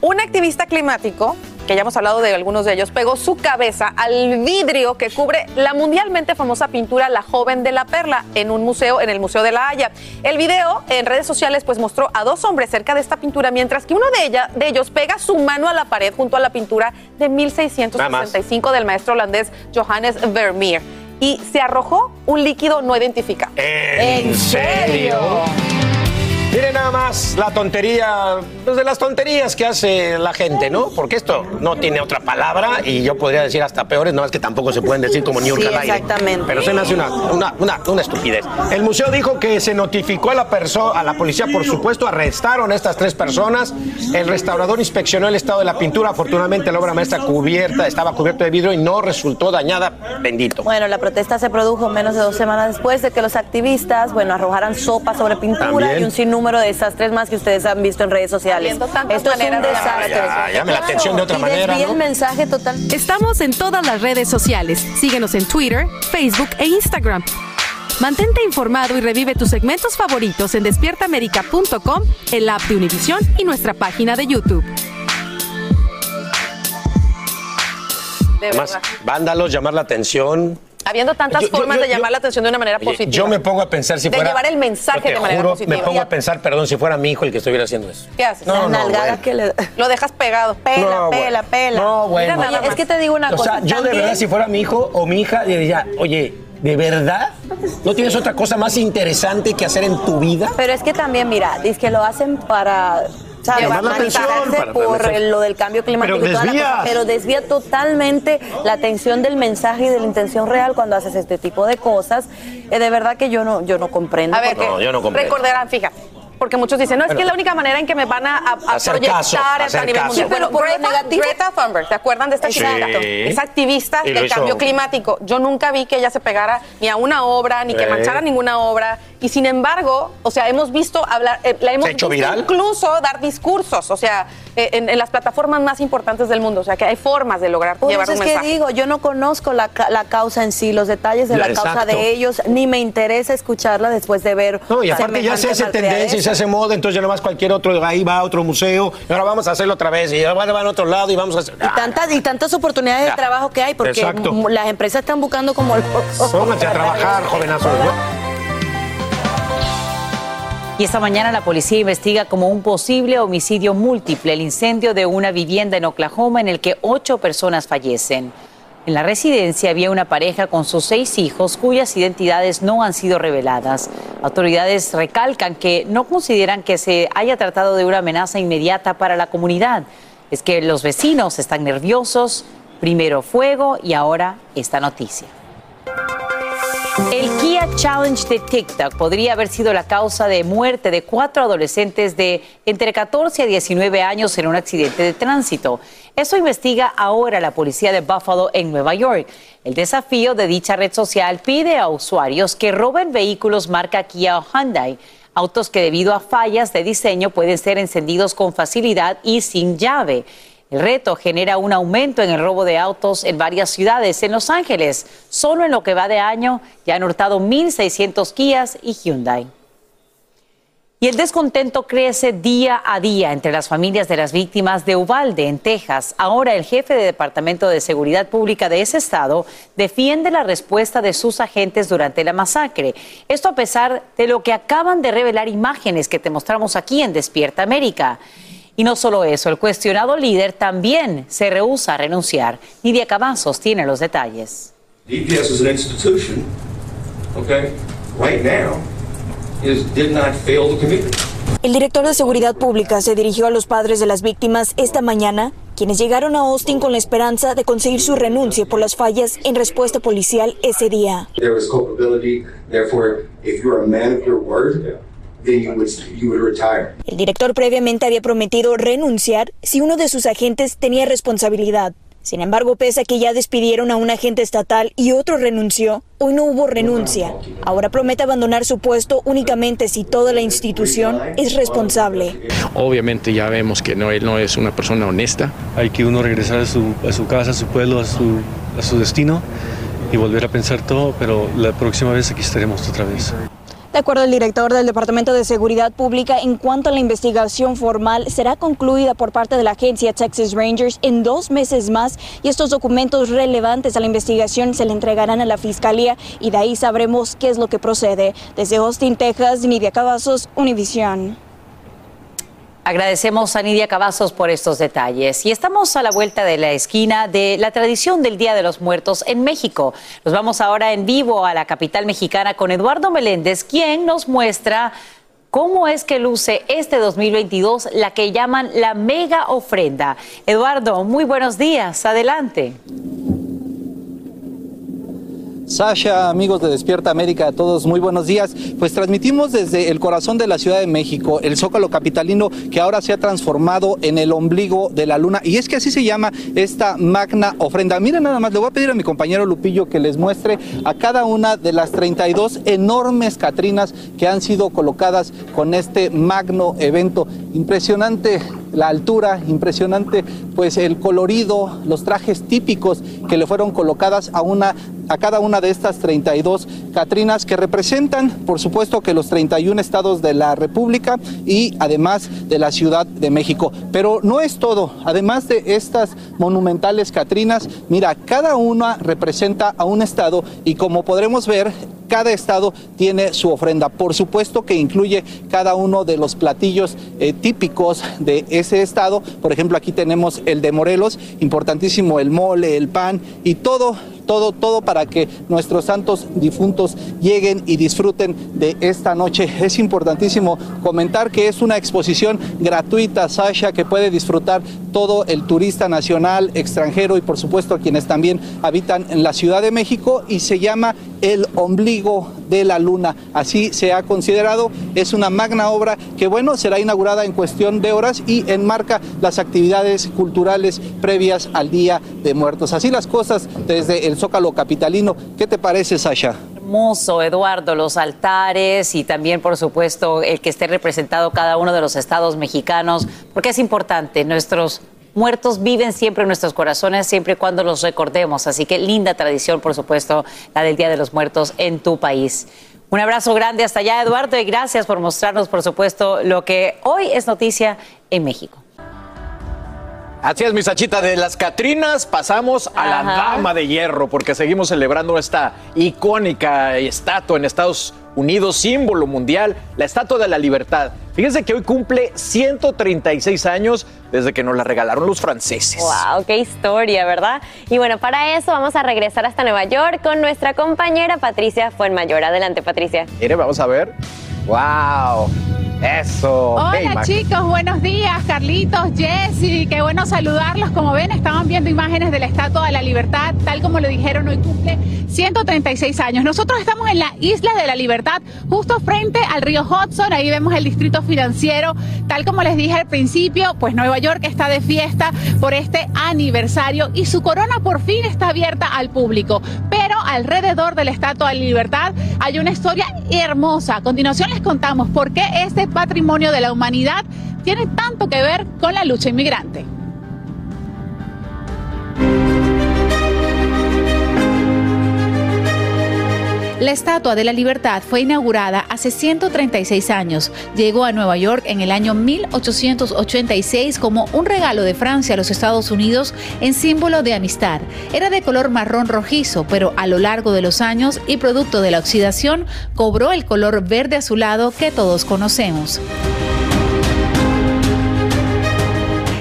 Un activista climático, que ya hemos hablado de algunos de ellos, pegó su cabeza al vidrio que cubre la mundialmente famosa pintura La joven de la perla en un museo, en el Museo de la Haya. El video en redes sociales pues mostró a dos hombres cerca de esta pintura, mientras que uno de, ella, de ellos pega su mano a la pared junto a la pintura de 1665 del maestro holandés Johannes Vermeer. Y se arrojó un líquido no identificado. ¿En serio? Miren nada más la tontería, pues de las tonterías que hace la gente, ¿no? Porque esto no tiene otra palabra y yo podría decir hasta peores, no es que tampoco se pueden decir como New York Sí, al aire. exactamente. Pero se me hace una, una, una, una estupidez. El museo dijo que se notificó a la, a la policía, por supuesto, arrestaron a estas tres personas. El restaurador inspeccionó el estado de la pintura. Afortunadamente la obra maestra cubierta, estaba cubierta de vidrio y no resultó dañada. Bendito. Bueno, la protesta se produjo menos de dos semanas después de que los activistas, bueno, arrojaran sopa sobre pintura También. y un sinnúmero de desastres más que ustedes han visto en redes sociales. Esto es un desastre. Ya, ya, llame la atención de otra y manera, ¿no? el mensaje total. Estamos en todas las redes sociales. Síguenos en Twitter, Facebook e Instagram. Mantente informado y revive tus segmentos favoritos en despiertaamerica.com, el app de Univision y nuestra página de YouTube. De Además, vándalos, llamar la atención. Habiendo tantas Yo- formas yo- de llamar yo- la atención de una manera Oye, positiva. yo me pongo a pensar si de fuera. llevar el mensaje te de manera juro, positiva. Me pongo a pensar, perdón, si fuera mi hijo el que estuviera haciendo eso. ¿Qué haces? No, no, bueno. que le Lo dejas pegado. Pela, No, pela, bueno. pela. No, bueno. Mira, nada es que te digo una O cosa. sea, yo de verdad, si fuera mi hijo o mi hija, diría, oye, ¿de verdad? ¿No tienes otra cosa más interesante que hacer en tu vida? Pero es que también, mira, dice que lo hacen para. ¿Sabes? Llamar la atención, para por lo del cambio climático Pero y toda la cosa, pero desvía totalmente la atención del mensaje y de la intención real cuando haces este tipo de cosas. Eh, de verdad que yo no, yo no comprendo. A ver, porque- No, yo no comprendo. recordarán, fíjate. Porque muchos dicen, no, es que es la única manera en que me van a, a- proyectar caso, a hacer nivel caso. mundial. Bueno, Pero por Greta, negativo- Greta Thunberg, ¿te acuerdan de esta chica? Es activista del hizo- cambio climático. Yo nunca vi que ella se pegara ni a una obra, ni que Sí. manchara ninguna obra. Y sin embargo, o sea, hemos visto hablar, eh, la hemos ¿Se ha hecho visto viral? incluso dar discursos, o sea, eh, en, en las plataformas más importantes del mundo. O sea, que hay formas de lograr Por llevar un es que digo, yo no conozco la, la causa en sí, los detalles de Ya, la causa de ellos, ni me interesa escucharla después de ver. No, y aparte ya se hace tendencia y se hace moda, entonces ya nomás cualquier otro, ahí va a otro museo, y ahora vamos a hacerlo otra vez, y ahora van a otro lado y vamos a hacer... Y tantas, y tantas oportunidades Ya. de trabajo que hay, porque Exacto. las empresas están buscando como. Pónganse a trabajar, jovenazos, ¿no? Y esta mañana la policía investiga como un posible homicidio múltiple el incendio de una vivienda en Oklahoma en el que ocho personas fallecen. En la residencia había una pareja con sus seis hijos cuyas identidades no han sido reveladas. Autoridades recalcan que no consideran que se haya tratado de una amenaza inmediata para la comunidad. Es que los vecinos están nerviosos, primero fuego y ahora esta noticia. El Kia Challenge de TikTok podría haber sido la causa de muerte de cuatro adolescentes de entre 14 a 19 años en un accidente de tránsito. Eso investiga ahora la policía de Buffalo en Nueva York. El desafío de dicha red social pide a usuarios que roben vehículos marca Kia o Hyundai, autos que debido a fallas de diseño pueden ser encendidos con facilidad y sin llave. El reto genera un aumento en el robo de autos en varias ciudades. En Los Ángeles, solo en lo que va de año, ya han hurtado 1.600 Kias y Hyundai. Y el descontento crece día a día entre las familias de las víctimas de Uvalde, en Texas. Ahora el jefe de Departamento de Seguridad Pública de ese estado defiende la respuesta de sus agentes durante la masacre. Esto a pesar de lo que acaban de revelar imágenes que te mostramos aquí en Despierta América. Y no solo eso, el cuestionado líder también se rehúsa a renunciar. Nidia Cavazos tiene los detalles. DPS as an institution, okay, right now, is, did not fail to commit. El director de Seguridad Pública se dirigió a los padres de las víctimas esta mañana, quienes llegaron a Austin con la esperanza de conseguir su renuncia por las fallas en respuesta policial ese día. There was culpability, therefore, if you're a man of your word, El director previamente había prometido renunciar si uno de sus agentes tenía responsabilidad. Sin embargo, pese a que ya despidieron a un agente estatal y otro renunció, hoy no hubo renuncia. Ahora promete abandonar su puesto únicamente si toda la institución es responsable. Obviamente ya vemos que no, él no es una persona honesta. Hay que uno regresar a su, a su casa, a su pueblo, a su, a su destino y volver a pensar todo, pero la próxima vez aquí estaremos otra vez. De acuerdo al director del Departamento de Seguridad Pública, en cuanto a la investigación formal, será concluida por parte de la agencia Texas Rangers en dos meses más y estos documentos relevantes a la investigación se le entregarán a la Fiscalía y de ahí sabremos qué es lo que procede. Desde Austin, Texas, Nidia Cavazos, Univisión. Agradecemos a Nidia Cavazos por estos detalles. Y estamos a la vuelta de la esquina de la tradición del Día de los Muertos en México. Nos vamos ahora en vivo a la capital mexicana con Eduardo Meléndez, quien nos muestra cómo es que luce este 2022 la que llaman la mega ofrenda. Eduardo, muy buenos días. Adelante. Sasha, amigos de Despierta América, a todos muy buenos días. Pues transmitimos desde el corazón de la Ciudad de México, el Zócalo Capitalino, que ahora se ha transformado en el ombligo de la luna. Y es que así se llama esta magna ofrenda. Miren nada más, le voy a pedir a mi compañero Lupillo que les muestre a cada una de las 32 enormes Catrinas que han sido colocadas con este magno evento. Impresionante la altura, impresionante pues el colorido, los trajes típicos que le fueron colocadas a una a cada una de estas 32 Catrinas que representan, por supuesto, que los 31 estados de la República y además de la Ciudad de México. Pero no es todo. Además de estas monumentales Catrinas, mira, cada una representa a un estado y como podremos ver, cada estado tiene su ofrenda. Por supuesto que incluye cada uno de los platillos eh, típicos de ese estado. Por ejemplo, aquí tenemos el de Morelos, importantísimo el mole, el pan y todo todo, todo para que nuestros santos difuntos lleguen y disfruten de esta noche. Es importantísimo comentar que es una exposición gratuita, Sasha, que puede disfrutar todo el turista nacional, extranjero y por supuesto quienes también habitan en la Ciudad de México y se llama El ombligo de la luna. Así se ha considerado. Es una magna obra que, bueno, será inaugurada en cuestión de horas y enmarca las actividades culturales previas al Día de Muertos. Así las cosas desde el Zócalo Capitalino. ¿Qué te parece, Sasha? Hermoso, Eduardo, los altares y también, por supuesto, el que esté representado cada uno de los estados mexicanos, porque es importante, nuestros muertos viven siempre en nuestros corazones, siempre y cuando los recordemos. Así que linda tradición, por supuesto, la del Día de los Muertos en tu país. Un abrazo grande hasta allá, Eduardo, y gracias por mostrarnos, por supuesto, lo que hoy es noticia en México. Así es, mi Sachita, de las Catrinas pasamos a la. Dama de Hierro, porque seguimos celebrando esta icónica estatua en Estados Unidos, símbolo mundial, la Estatua de la Libertad. Fíjense que hoy cumple 136 años desde que nos la regalaron los franceses. ¡Wow! ¡Qué historia, ¿verdad? Y bueno, para eso vamos a regresar hasta Nueva York con nuestra compañera Patricia Fuenmayor. Adelante, Patricia. Mire, vamos a ver. ¡Wow! Eso. Hola chicos, buenos días, Carlitos, Jessy, qué bueno saludarlos. Como ven, estaban viendo imágenes de la Estatua de la Libertad, tal como lo dijeron, hoy cumple 136 años. Nosotros estamos en la Isla de la Libertad, justo frente al río Hudson, ahí vemos el distrito financiero, tal como les dije al principio, pues Nueva York está de fiesta por este aniversario y su corona por fin está abierta al público. Pero alrededor de la Estatua de la Libertad hay una historia hermosa. A continuación les contamos por qué este patrimonio de la humanidad tiene tanto que ver con la lucha inmigrante. La Estatua de la Libertad fue inaugurada hace 136 años. Llegó a Nueva York en el año 1886 como un regalo de Francia a los Estados Unidos en símbolo de amistad. Era de color marrón rojizo, pero a lo largo de los años y producto de la oxidación cobró el color verde azulado que todos conocemos.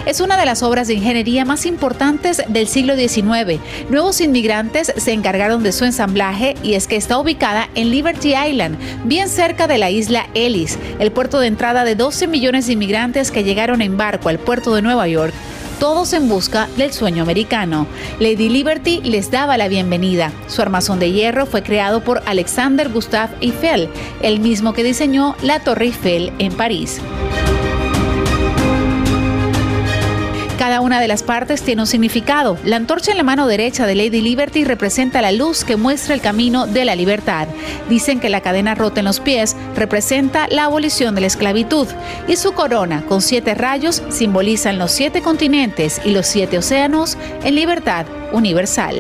Es una de las obras de ingeniería más importantes del siglo XIX. Nuevos inmigrantes se encargaron de su ensamblaje y es que está ubicada en Liberty Island, bien cerca de la isla Ellis, el puerto de entrada de 12 millones de inmigrantes que llegaron en barco al puerto de Nueva York todos en busca del sueño americano. Lady Liberty les daba la bienvenida. Su armazón de hierro fue creado por Alexander Gustave Eiffel, el mismo que diseñó la Torre Eiffel en París. Cada una de las partes tiene un significado. La antorcha en la mano derecha de Lady Liberty representa la luz que muestra el camino de la libertad. Dicen que la cadena rota en los pies representa la abolición de la esclavitud y su corona con siete rayos simbolizan los siete continentes y los siete océanos en libertad universal.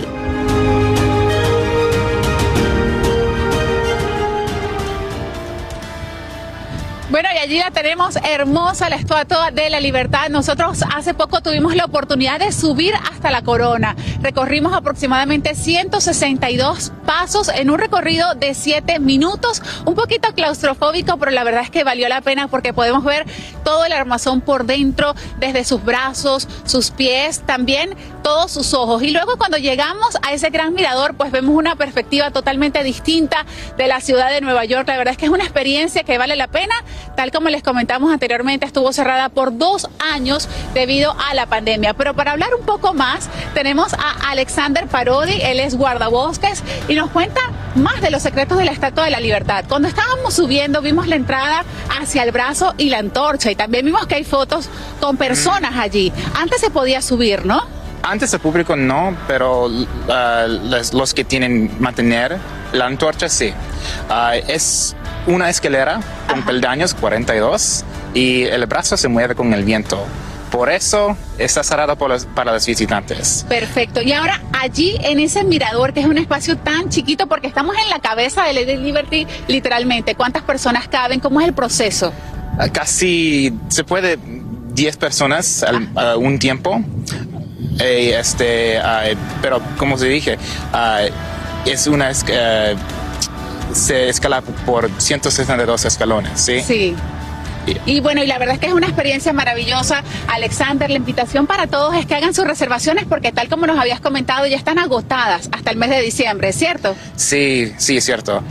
Allí la tenemos hermosa, la estatua de la libertad. Nosotros hace poco tuvimos la oportunidad de subir hasta la corona. Recorrimos aproximadamente 162 pasos en un recorrido de 7 minutos. Un poquito claustrofóbico, pero la verdad es que valió la pena porque podemos ver todo el armazón por dentro, desde sus brazos, sus pies, también todos sus ojos. Y luego cuando llegamos a ese gran mirador, pues vemos una perspectiva totalmente distinta de la ciudad de Nueva York. La verdad es que es una experiencia que vale la pena. Tal como les comentamos anteriormente, estuvo cerrada por dos años debido a la pandemia. Pero para hablar un poco más, tenemos a Alexander Parodi, él es guardabosques y nos cuenta más de los secretos de la Estatua de la Libertad. Cuando estábamos subiendo, vimos la entrada hacia el brazo y la antorcha y también vimos que hay fotos con personas allí. Antes se podía subir, ¿no? Antes el público no, pero uh, los, los que tienen mantener la antorcha sí. Uh, es una escalera con peldaños 42 y el brazo se mueve con el viento. Por eso está cerrado por los- para los visitantes. Perfecto. Y ahora allí en ese mirador, que es un espacio tan chiquito, porque estamos en la cabeza de Lady Liberty, literalmente, ¿cuántas personas caben? ¿Cómo es el proceso? Uh, casi se puede 10 personas al a un tiempo. Eh, este, uh, pero como se dije, uh, es una uh, se escala por 162 escalones, ¿sí? Sí. Y bueno, y la verdad es que es una experiencia maravillosa. Alexander, la invitación para todos es que hagan sus reservaciones porque tal como nos habías comentado, ya están agotadas hasta el mes de diciembre, ¿cierto? Sí, sí, es cierto.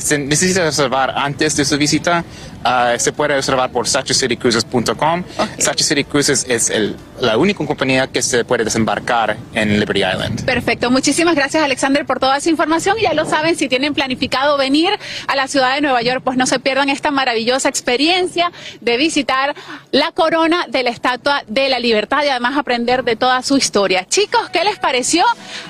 Se necesita reservar antes de su visita. Ah, se puede reservar por SachaCityCruises.com. Sacha City Cruises es el- la única compañía que se puede desembarcar en Liberty Island. Perfecto. Muchísimas gracias, Alexander, por toda esa información. Ya lo saben, si tienen planificado venir a la ciudad de Nueva York, pues no se pierdan esta maravillosa experiencia de visitar la corona de la Estatua de la Libertad y además aprender de toda su historia. Chicos, ¿qué les pareció?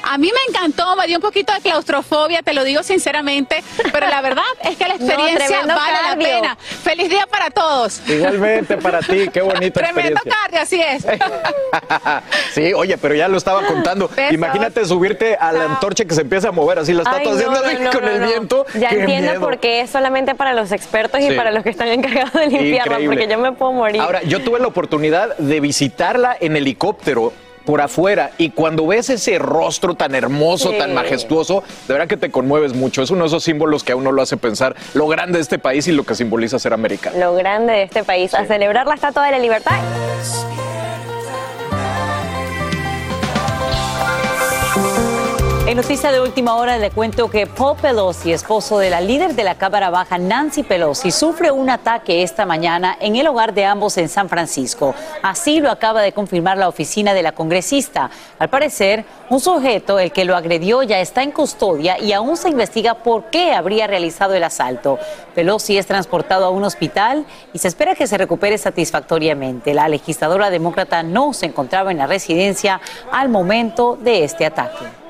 A mí me encantó, me dio un poquito de claustrofobia, te lo digo sinceramente, pero la verdad es que la No, experiencia tremendo vale cardio. la pena. Feliz día para todos. Igualmente para ti, qué bonita Tremendo experiencia. cardio, así es. Sí, oye, pero ya lo estaba contando. Imagínate subirte a la antorcha que se empieza a mover así la estatua haciendo no, así no, con no, el viento. Ya Qué entiendo miedo. por qué es solamente para los expertos y Sí. para los que están encargados de limpiarla, Increíble. porque yo me puedo morir. Ahora, yo tuve la oportunidad de visitarla en helicóptero por afuera y cuando ves ese rostro tan hermoso, Sí. tan majestuoso, de verdad que te conmueves mucho. Es uno de esos símbolos que a uno lo hace pensar lo grande de este país y lo que simboliza ser americano. Lo grande de este país, a celebrar la Estatua de la Libertad. Noticia de última hora le cuento que Paul Pelosi, esposo de la líder de la Cámara Baja, Nancy Pelosi, sufre un ataque esta mañana en el hogar de ambos en San Francisco. Así lo acaba de confirmar la oficina de la congresista. Al parecer, un sujeto, el que lo agredió, ya está en custodia y aún se investiga por qué habría realizado el asalto. Pelosi es transportado a un hospital y se espera que se recupere satisfactoriamente. La legisladora demócrata no se encontraba en la residencia al momento de este ataque.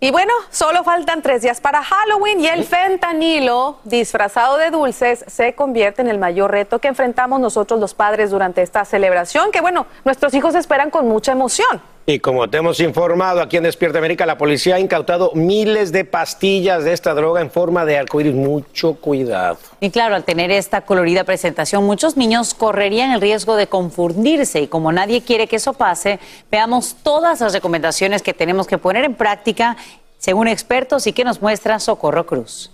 Y bueno, solo faltan tres días para Halloween y el fentanilo disfrazado de dulces se convierte en el mayor reto que enfrentamos nosotros los padres durante esta celebración, que bueno, nuestros hijos esperan con mucha emoción. Y como te hemos informado aquí en Despierta América, la policía ha incautado miles de pastillas de esta droga en forma de arcoíris. Mucho cuidado. Y claro, al tener esta colorida presentación, muchos niños correrían el riesgo de confundirse y como nadie quiere que eso pase, veamos todas las recomendaciones que tenemos que poner en práctica según expertos y que nos muestra Socorro Cruz.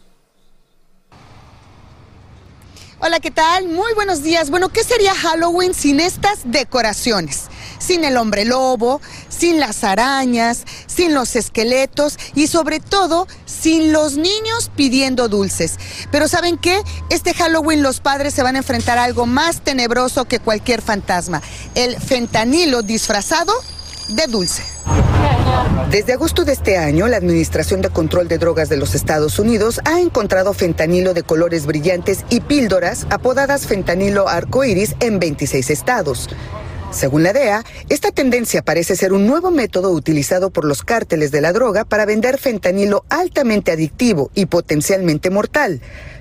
Hola, ¿qué tal? Muy buenos días. Bueno, ¿qué sería Halloween sin estas decoraciones? Sin el hombre lobo, sin las arañas, sin los esqueletos y sobre todo sin los niños pidiendo dulces. Pero ¿saben qué? Este Halloween los padres se van a enfrentar a algo más tenebroso que cualquier fantasma. El fentanilo disfrazado de dulce. Desde agosto de este año, la Administración de Control de Drogas de los Estados Unidos ha encontrado fentanilo de colores brillantes y píldoras apodadas fentanilo arcoíris en 26 estados. Según la DEA, esta tendencia parece ser un nuevo método utilizado por los cárteles de la droga para vender fentanilo altamente adictivo y potencialmente mortal.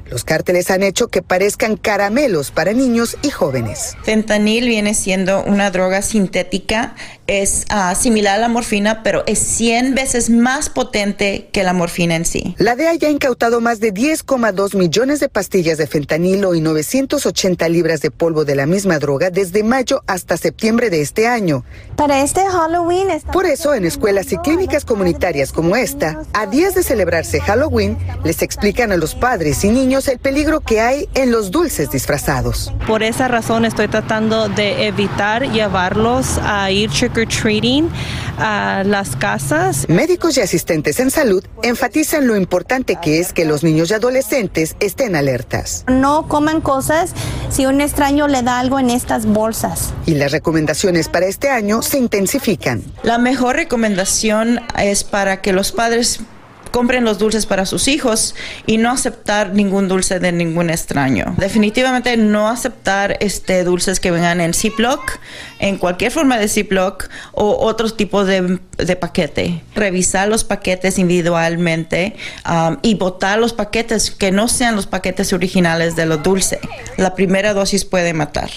Los cárteles han hecho que parezcan caramelos para niños y jóvenes. Fentanil viene siendo una droga sintética, es ah, similar a la morfina, pero es 100 veces más potente que la morfina en sí. La DEA ya ha incautado más de 10,2 millones de pastillas de fentanilo y 980 libras de polvo de la misma droga desde mayo hasta septiembre de este año. Para este Halloween Por eso, en escuelas y clínicas comunitarias como esta, a días de celebrarse Halloween, les explican a los padres y niños el peligro que hay en los dulces disfrazados. Por esa razón estoy tratando de evitar llevarlos a ir trick or treating a las casas. Médicos y asistentes en salud enfatizan lo importante que es que los niños y adolescentes estén alertas. No coman cosas si un extraño le da algo en estas bolsas. Y las recomendaciones para este año se intensifican. La mejor recomendación es para que los padres compren los dulces para sus hijos y no aceptar ningún dulce de ningún extraño. Definitivamente no aceptar este dulces que vengan en Ziploc, en cualquier forma de Ziploc o otro tipo de, de paquete. Revisar los paquetes individualmente um, y botar los paquetes que no sean los paquetes originales de los dulces. La primera dosis puede matar.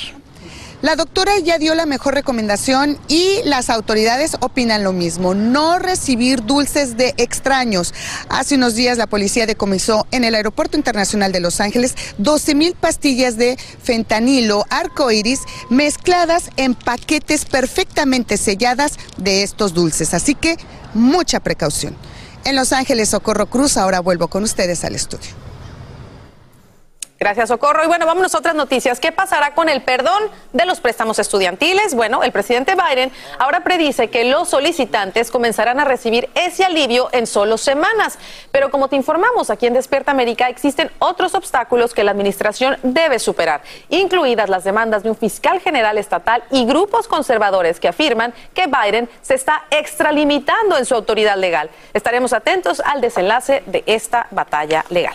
La doctora ya dio la mejor recomendación y las autoridades opinan lo mismo, no recibir dulces de extraños. Hace unos días la policía decomisó en el Aeropuerto Internacional de Los Ángeles 12 mil pastillas de fentanilo arcoíris mezcladas en paquetes perfectamente selladas de estos dulces. Así que mucha precaución. En Los Ángeles, Socorro Cruz, ahora vuelvo con ustedes al estudio. Gracias, Socorro. Y bueno, vámonos a otras noticias. ¿Qué pasará con el perdón de los préstamos estudiantiles? Bueno, el presidente Biden ahora predice que los solicitantes comenzarán a recibir ese alivio en solo semanas. Pero como te informamos aquí en Despierta América, existen otros obstáculos que la administración debe superar, incluidas las demandas de un fiscal general estatal y grupos conservadores que afirman que Biden se está extralimitando en su autoridad legal. Estaremos atentos al desenlace de esta batalla legal.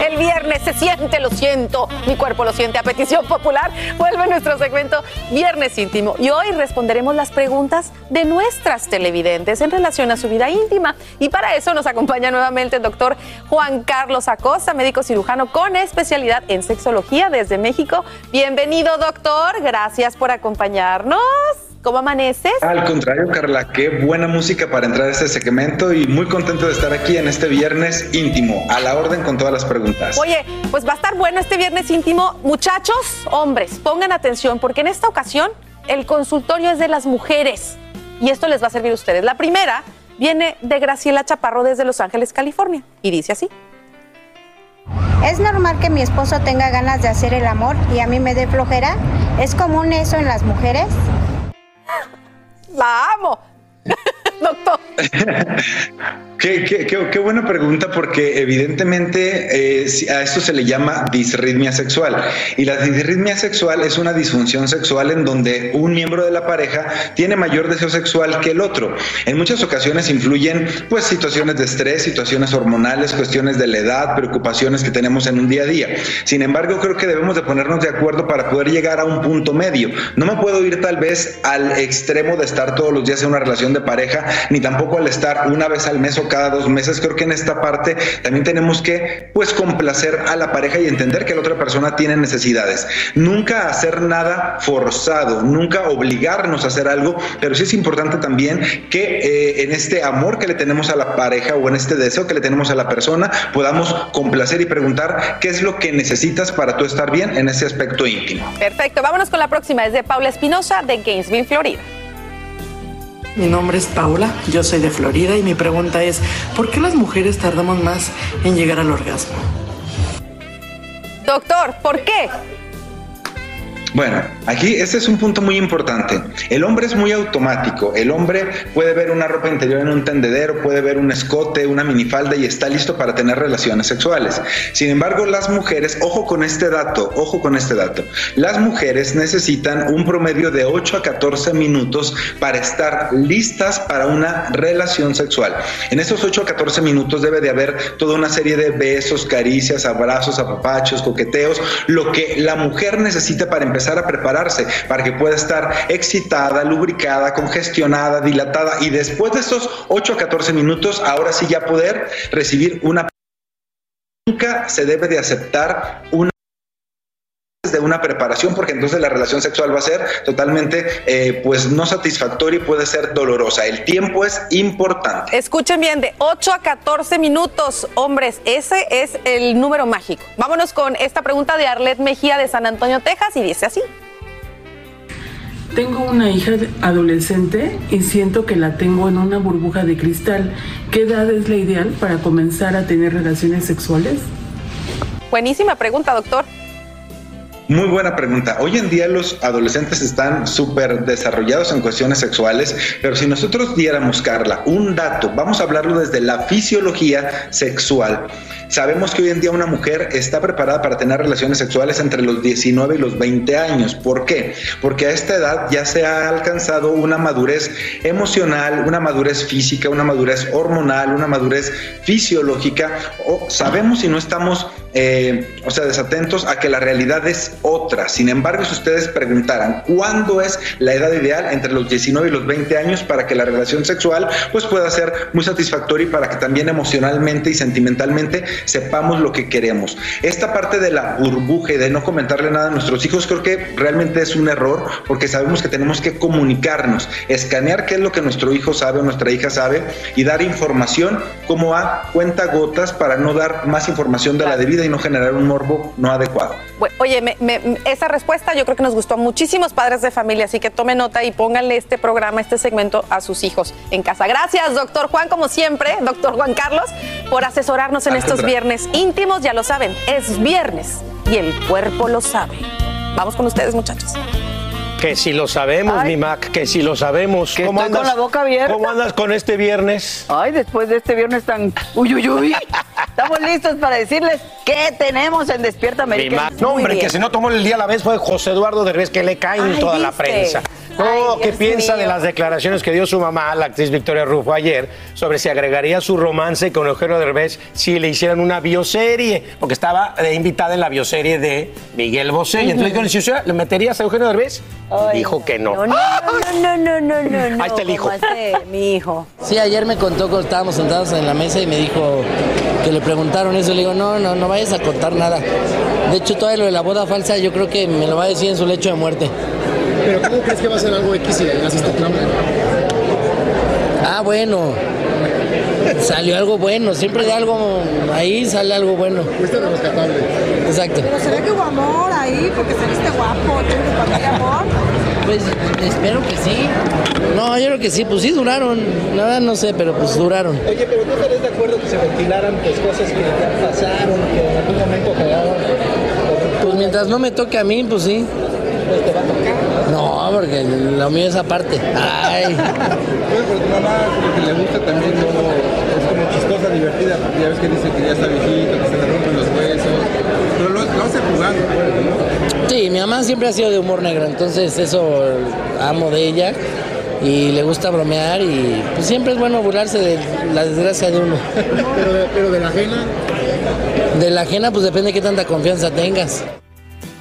el viernes, se siente, lo siento, mi cuerpo lo siente a petición popular. Vuelve nuestro segmento Viernes Íntimo y hoy responderemos las preguntas de nuestras televidentes en relación a su vida íntima. Y para eso nos acompaña nuevamente el doctor Juan Carlos Acosta, médico cirujano con especialidad en sexología desde México. Bienvenido doctor, gracias por acompañarnos. ¿Cómo amaneces? Al contrario, Carla, qué buena música para entrar a este segmento y muy contento de estar aquí en este viernes íntimo, a la orden con todas las preguntas. Oye, pues va a estar bueno este viernes íntimo. Muchachos, hombres, pongan atención porque en esta ocasión el consultorio es de las mujeres y esto les va a servir a ustedes. La primera viene de Graciela Chaparro desde Los Ángeles, California y dice así. ¿Es normal que mi esposo tenga ganas de hacer el amor y a mí me dé flojera? ¿Es común eso en las mujeres? La amo. Doctor. Qué, qué, qué, buena pregunta porque evidentemente eh, a esto se le llama disritmia sexual y la disritmia sexual es una disfunción sexual en donde un miembro de la pareja tiene mayor deseo sexual que el otro. En muchas ocasiones influyen pues situaciones de estrés, situaciones hormonales, cuestiones de la edad, preocupaciones que tenemos en un día a día. Sin embargo, creo que debemos de ponernos de acuerdo para poder llegar a un punto medio. No me puedo ir tal vez al extremo de estar todos los días en una relación de pareja, ni tampoco al estar una vez al mes o cada dos meses. Creo que en esta parte también tenemos que pues complacer a la pareja y entender que la otra persona tiene necesidades. Nunca hacer nada forzado, nunca obligarnos a hacer algo, pero sí es importante también que eh, en este amor que le tenemos a la pareja o en este deseo que le tenemos a la persona podamos complacer y preguntar qué es lo que necesitas para tú estar bien en ese aspecto íntimo. Perfecto, vámonos con la próxima, es de Paula Espinosa de Gainesville, Florida. Mi nombre es Paula, yo soy de Florida y mi pregunta es, ¿por qué las mujeres tardamos más en llegar al orgasmo? Doctor, ¿por qué? Bueno, aquí este es un punto muy importante. El hombre es muy automático. El hombre puede ver una ropa interior en un tendedero, puede ver un escote, una minifalda y está listo para tener relaciones sexuales. Sin embargo, las mujeres, ojo con este dato, ojo con este dato. Las mujeres necesitan un promedio de 8 a 14 minutos para estar listas para una relación sexual. En esos 8 a 14 minutos debe de haber toda una serie de besos, caricias, abrazos, apapachos, coqueteos, lo que la mujer necesita para empezar a prepararse para que pueda estar excitada, lubricada, congestionada, dilatada y después de estos 8 a 14 minutos, ahora sí ya poder recibir una... Nunca se debe de aceptar una de una preparación porque entonces la relación sexual va a ser totalmente eh, pues no satisfactoria y puede ser dolorosa. El tiempo es importante. Escuchen bien, de 8 a 14 minutos, hombres, ese es el número mágico. Vámonos con esta pregunta de Arlet Mejía de San Antonio, Texas y dice así. Tengo una hija adolescente y siento que la tengo en una burbuja de cristal. ¿Qué edad es la ideal para comenzar a tener relaciones sexuales? Buenísima pregunta, doctor. Muy buena pregunta. Hoy en día los adolescentes están súper desarrollados en cuestiones sexuales, pero si nosotros diéramos, Carla, un dato, vamos a hablarlo desde la fisiología sexual. Sabemos que hoy en día una mujer está preparada para tener relaciones sexuales entre los 19 y los 20 años. ¿Por qué? Porque a esta edad ya se ha alcanzado una madurez emocional, una madurez física, una madurez hormonal, una madurez fisiológica. O sabemos si no estamos, eh, o sea, desatentos a que la realidad es otra. Sin embargo, si ustedes preguntaran cuándo es la edad ideal entre los 19 y los 20 años para que la relación sexual pues pueda ser muy satisfactoria y para que también emocionalmente y sentimentalmente sepamos lo que queremos. Esta parte de la burbuja y de no comentarle nada a nuestros hijos creo que realmente es un error porque sabemos que tenemos que comunicarnos, escanear qué es lo que nuestro hijo sabe o nuestra hija sabe y dar información como a cuenta gotas para no dar más información de la debida y no generar un morbo no adecuado. Oye, me- me- esa respuesta yo creo que nos gustó a muchísimos padres de familia, así que tome nota y pónganle este programa, este segmento a sus hijos en casa. Gracias, doctor Juan, como siempre, doctor Juan Carlos, por asesorarnos en estos Alejandra. viernes íntimos. Ya lo saben, es viernes y el cuerpo lo sabe. Vamos con ustedes, muchachos. Que si lo sabemos, mi Mac, que si lo sabemos. Que estoy con la boca abierta. ¿Cómo andas con este viernes? Ay, después de este viernes tan... Uy, uy, uy. Estamos listos para decirles qué tenemos en Despierta Mi América. Mac. No, hombre, que si no tomó el día a la vez fue José Eduardo Derbez, que le cae en toda la prensa. Ay, ¿qué Dios piensa mío. de las declaraciones que dio su mamá, la actriz Victoria Rufo, ayer, sobre si agregaría su romance con Eugenio Derbez si le hicieran una bioserie? Porque estaba eh, invitada en la bioserie de Miguel Bosé. Y entonces dijeron, "¿Sí, ¿le meterías a Eugenio Derbez? Ay, Dijo que no. No, no, no, no, no, no, no. Ahí está el hijo. ¿cómo hace mi hijo. Sí, ayer me contó cuando estábamos sentados en la mesa y me dijo que le preguntaron eso. Le digo, no, no, no vayas a contar nada. De hecho, todo lo de la boda falsa yo creo que me lo va a decir en su lecho de muerte. ¿Pero cómo crees que va a ser algo X si le Trump? Ah, bueno. Salió algo bueno. Siempre de algo ahí sale algo bueno. Fuiste rescatable. Exacto. Pero se ve que hubo amor ahí, porque saliste guapo, hay amor. Pues espero que sí. No, yo creo que sí. Pues sí duraron. Nada, no sé, pero pues duraron. Oye, pero ¿tú estarías de acuerdo que se ventilaran pues, cosas que ya pasaron, que en algún momento quedaron? Pues mientras no me toque a mí, pues sí. Pues te va a tocar. No, porque lo mío es aparte. Ay. Oye, pero tu mamá como que le gusta también, ¿no? es como chistosa, divertida, porque ya ves que dice que ya está viejito, que se le rompen los huesos, pero lo, lo hace jugando, pues, ¿no? Sí, mi mamá siempre ha sido de humor negro, entonces eso amo de ella y le gusta bromear y pues siempre es bueno burlarse de la desgracia de uno. Pero de, pero de la ajena, De la ajena pues depende de qué tanta confianza tengas.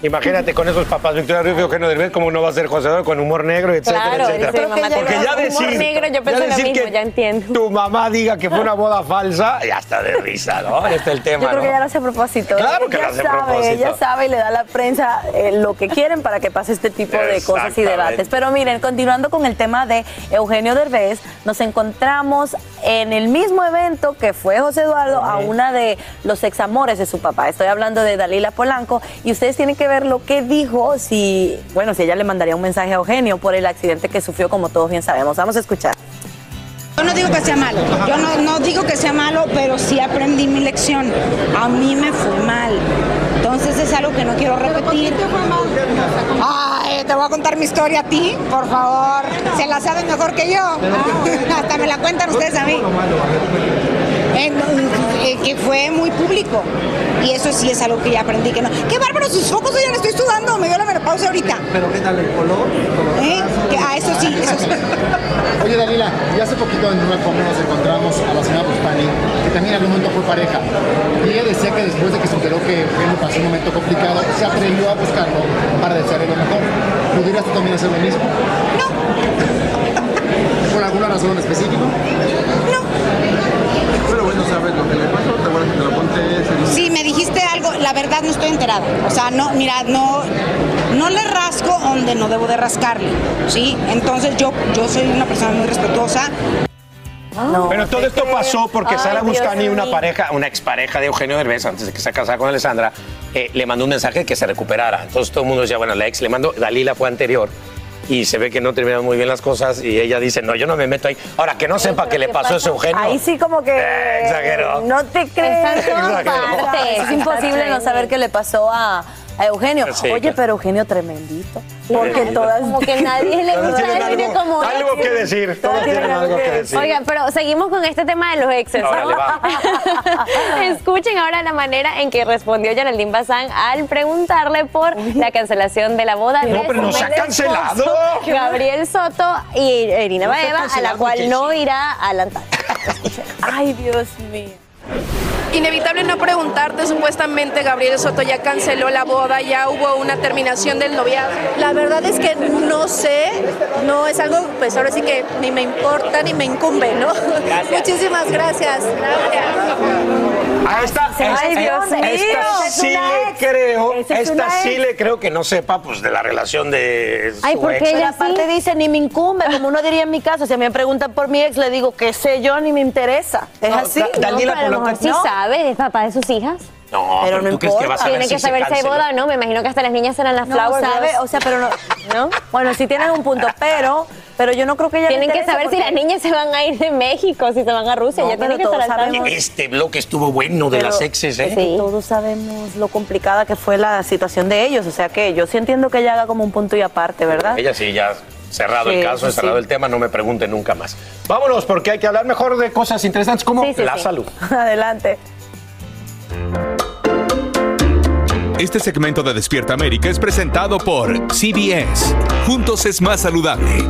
Imagínate con esos papás, Victoria y Eugenio Derbez, cómo no va a ser José Eduardo con humor negro, etcétera, Claro, etcétera. dice mi mamá, Porque ya humor decir, negro, yo ya pensé lo decir mismo, que ya entiendo. tu mamá diga que fue una boda falsa, ya está de risa, ¿no? Este es el tema, Yo creo ¿no? que ya lo hace a propósito. Claro que ella lo hace a sabe, propósito. Ella sabe y le da a la prensa eh, lo que quieren para que pase este tipo de cosas y debates. Pero miren, continuando con el tema de Eugenio Derbez, nos encontramos en el mismo evento que fue José Eduardo a una de los examores de su papá. Estoy hablando de Dalila Polanco y ustedes tienen que ver lo que dijo si, bueno, si ella le mandaría un mensaje a Eugenio por el accidente que sufrió, como todos bien sabemos. Vamos a escuchar. Yo no digo que sea malo, yo no, no digo que sea malo, pero sí aprendí mi lección. A mí me fue mal. Entonces es algo que no quiero repetir. Te voy a contar mi historia a ti, por favor. Se la saben mejor que yo. Hasta me la cuentan ustedes a mí. Eh, que fue muy público. Y eso sí es algo que ya aprendí que no. ¡Qué bárbaro sus ojos! Oigan, estoy sudando. Me dio la menopausia ahorita. pero ¿qué tal el color? ¿Eh? Que- ah, eso sí, eso sí. Oye, Dalila, ya hace poquito en una forma nos encontramos a la señora Bustani, que también en algún momento fue pareja. Y ella decía que después de que se enteró que Eugenio pasó un momento complicado, se atrevió a buscarlo para desearle lo mejor. ¿Pudieras tú también hacer lo mismo? No. ¿Por alguna razón en específico? No. Pero bueno, sabes lo que le pasó, te acuerdas que te lo conté. Sí, me dijiste algo, la verdad no estoy enterada. O sea, no, mira, no, no le rasco donde no debo de rascarle, ¿sí? Entonces yo, yo soy una persona muy respetuosa. Pero todo esto pasó porque Ay, Sara Dios Buscani, una mío. pareja, una expareja de Eugenio Derbez, antes de que se casara con Alessandra, eh, le mandó un mensaje que se recuperara. Entonces todo el mundo decía, bueno, la ex le mandó, Dalila fue anterior. Y se ve que no terminaron muy bien las cosas y ella dice, no, yo no me meto ahí. Ahora, que no sepa que le pasó eso a Eugenio. Ahí sí como que Eh, exageró. no te crees. Es imposible no saber qué le pasó a, a Eugenio. Sí, Oye, claro. pero Eugenio tremendito. Porque todas Como que nadie le gusta algo- como algo que decir, todas tienen algo que decir. Oigan, pero seguimos con este tema de los exes. Va. Escuchen ahora la manera en que respondió Geraldine Bazán al preguntarle por la cancelación de la boda No, de pero su nos ha cancelado. Gabriel Soto y Irina No se Baeva, a la cual no irá a la Antártida. Ay, Dios mío. Inevitable no preguntarte, supuestamente Gabriel Soto ya canceló la boda, ya hubo una terminación del noviazgo. La verdad es que no sé, no es algo, pues ahora sí que ni me importa ni me incumbe, ¿no? Muchísimas gracias. A esta, Ay, esta- Dios mío. esta Es sí le creo, es esta sí ex. le creo que no sepa pues de la relación de su ex. Pero aparte dice, ni me incumbe, como uno diría en mi caso. Si a mí me preguntan por mi ex, le digo que sé yo, ni me interesa. Es No, así. Da- Daniela, pero a lo por lo mejor que- sí No. Sabe, es papá de sus hijas. No, Pero pero, no tú crees que importa. vas a ver Tiene si que se saber si hay canceló? boda o no. Me imagino que hasta las niñas serán las No flower sabe, o sea, pero no, ¿no? Bueno, sí tienen un punto, pero, pero yo no creo que ella Tienen que saber si las niñas se van a ir de México, si se van a Rusia. No, ya tienen que todos sabemos. Este bloque estuvo bueno de Pero las exes, ¿eh? que Todos sabemos lo complicada que fue la situación de ellos, o sea que yo sí entiendo que ella haga como un punto y aparte, ¿verdad? Ella sí, ya cerrado Sí, el caso, sí, cerrado sí. el tema, no me pregunten nunca más. Vámonos, porque hay que hablar mejor de cosas interesantes como Sí, sí, la sí. salud. Adelante. Este segmento de Despierta América es presentado por CBS. Juntos es más saludable.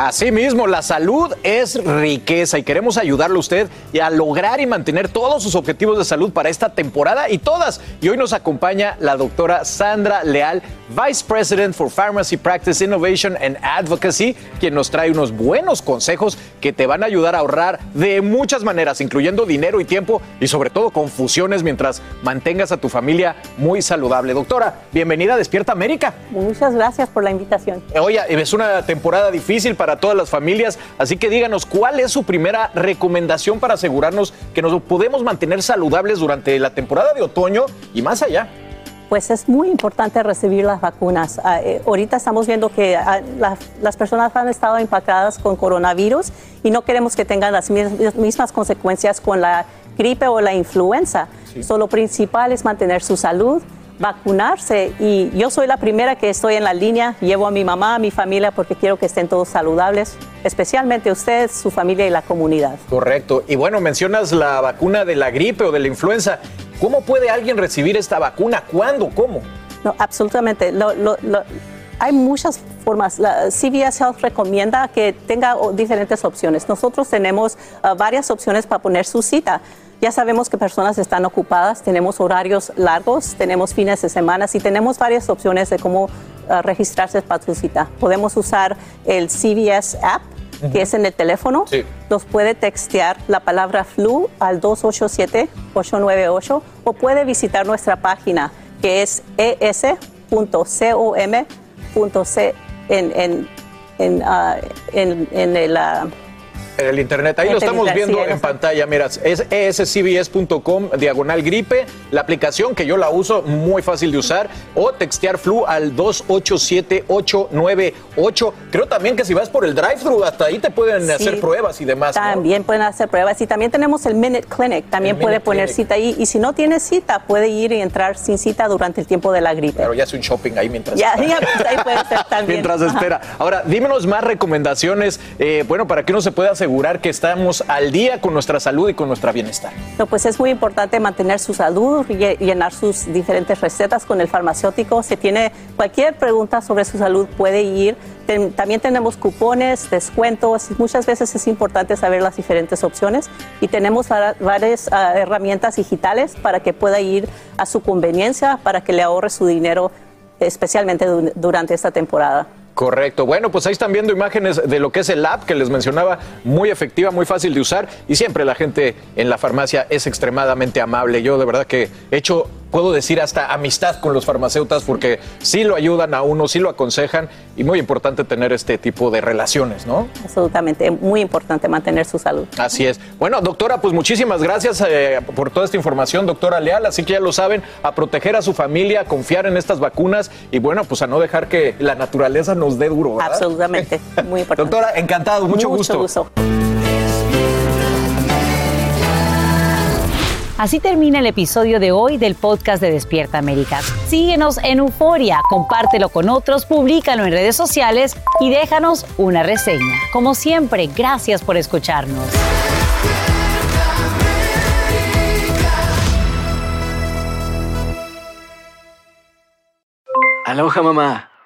Asimismo, la salud es riqueza y queremos ayudarle a usted a lograr y mantener todos sus objetivos de salud para esta temporada y todas. Y hoy nos acompaña la doctora Sandra Leal, Vice President for Pharmacy Practice Innovation and Advocacy, quien nos trae unos buenos consejos que te van a ayudar a ahorrar de muchas maneras, incluyendo dinero y tiempo y sobre todo confusiones mientras mantengas a tu familia muy saludable. Doctora, bienvenida a Despierta América. Muchas gracias por la invitación. Oye, es una temporada difícil para todas las familias, así que díganos cuál es su primera recomendación para asegurarnos que nos podemos mantener saludables durante la temporada de otoño y más allá. Pues es muy importante recibir las vacunas. Ah, eh, ahorita estamos viendo que ah, la- las personas han estado impactadas con coronavirus y no queremos que tengan las mis- mismas consecuencias con la gripe o la influenza. So, lo principal es mantener su salud, vacunarse y yo soy la primera que estoy en la línea, llevo a mi mamá, a mi familia porque quiero que estén todos saludables, especialmente usted, su familia y la comunidad. Correcto. Y bueno, mencionas la vacuna de la gripe o de la influenza. ¿Cómo puede alguien recibir esta vacuna? ¿Cuándo? ¿Cómo? No, absolutamente. Lo- lo- lo- hay muchas formas. La CVS Health recomienda que tenga diferentes opciones. Nosotros tenemos ah, varias opciones para poner su cita. Ya sabemos que personas están ocupadas, tenemos horarios largos, tenemos fines de semana y tenemos varias opciones de cómo ah, registrarse para cita. Podemos usar el CVS App, que es en el teléfono. Nos puede textear la palabra flu al 287-898 o puede visitar nuestra página que es es.com.c en, en, en, ah, en- en el... En el internet, ahí lo estamos viendo en pantalla. Mira, es escbs.com diagonal gripe, la aplicación que yo la uso, muy fácil de usar, o textear flu al 287-898. Creo también que si vas por el drive-thru, hasta ahí te pueden Sí. hacer pruebas y demás. ¿no? También pueden hacer pruebas y también tenemos el Minute Clinic, también El puede Minute poner Clinic. cita ahí y si no tiene cita puede ir y entrar sin cita durante el tiempo de la gripe. Pero ya hace un shopping ahí mientras Ya, espera. ya, pues, ahí puede ser también. Mientras espera. Ahora, dímenos más recomendaciones, eh, bueno, para que uno se pueda asegurar que estamos al día con nuestra salud y con nuestra bienestar. No, pues es muy importante mantener su salud, lle- llenar sus diferentes recetas con el farmacéutico. Si tiene cualquier pregunta sobre su salud, puede ir. También tenemos cupones, descuentos. Muchas veces es importante saber las diferentes opciones y tenemos va- varias ah, herramientas digitales para que pueda ir a su conveniencia, para que le ahorre su dinero, especialmente du- durante esta temporada. Correcto. Bueno, pues ahí están viendo imágenes de lo que es el app que les mencionaba, muy efectiva, muy fácil de usar y siempre la gente en la farmacia es extremadamente amable. Yo de verdad que he hecho, puedo decir hasta amistad con los farmacéutas porque sí lo ayudan a uno, sí lo aconsejan y muy importante tener este tipo de relaciones, ¿no? Absolutamente, muy importante mantener su salud. Así es. Bueno, doctora, pues muchísimas gracias eh, por toda esta información, doctora Leal. Así que ya lo saben, a proteger a su familia, a confiar en estas vacunas y bueno, pues a no dejar que la naturaleza nos dé duro. ¿verdad? Absolutamente, muy importante. Doctora, encantado, mucho, Mucho gusto. Así termina el episodio de hoy del podcast de Despierta América. Síguenos en Euforia, compártelo con otros, públicalo en redes sociales y déjanos una reseña. Como siempre, gracias por escucharnos. Aloha mamá.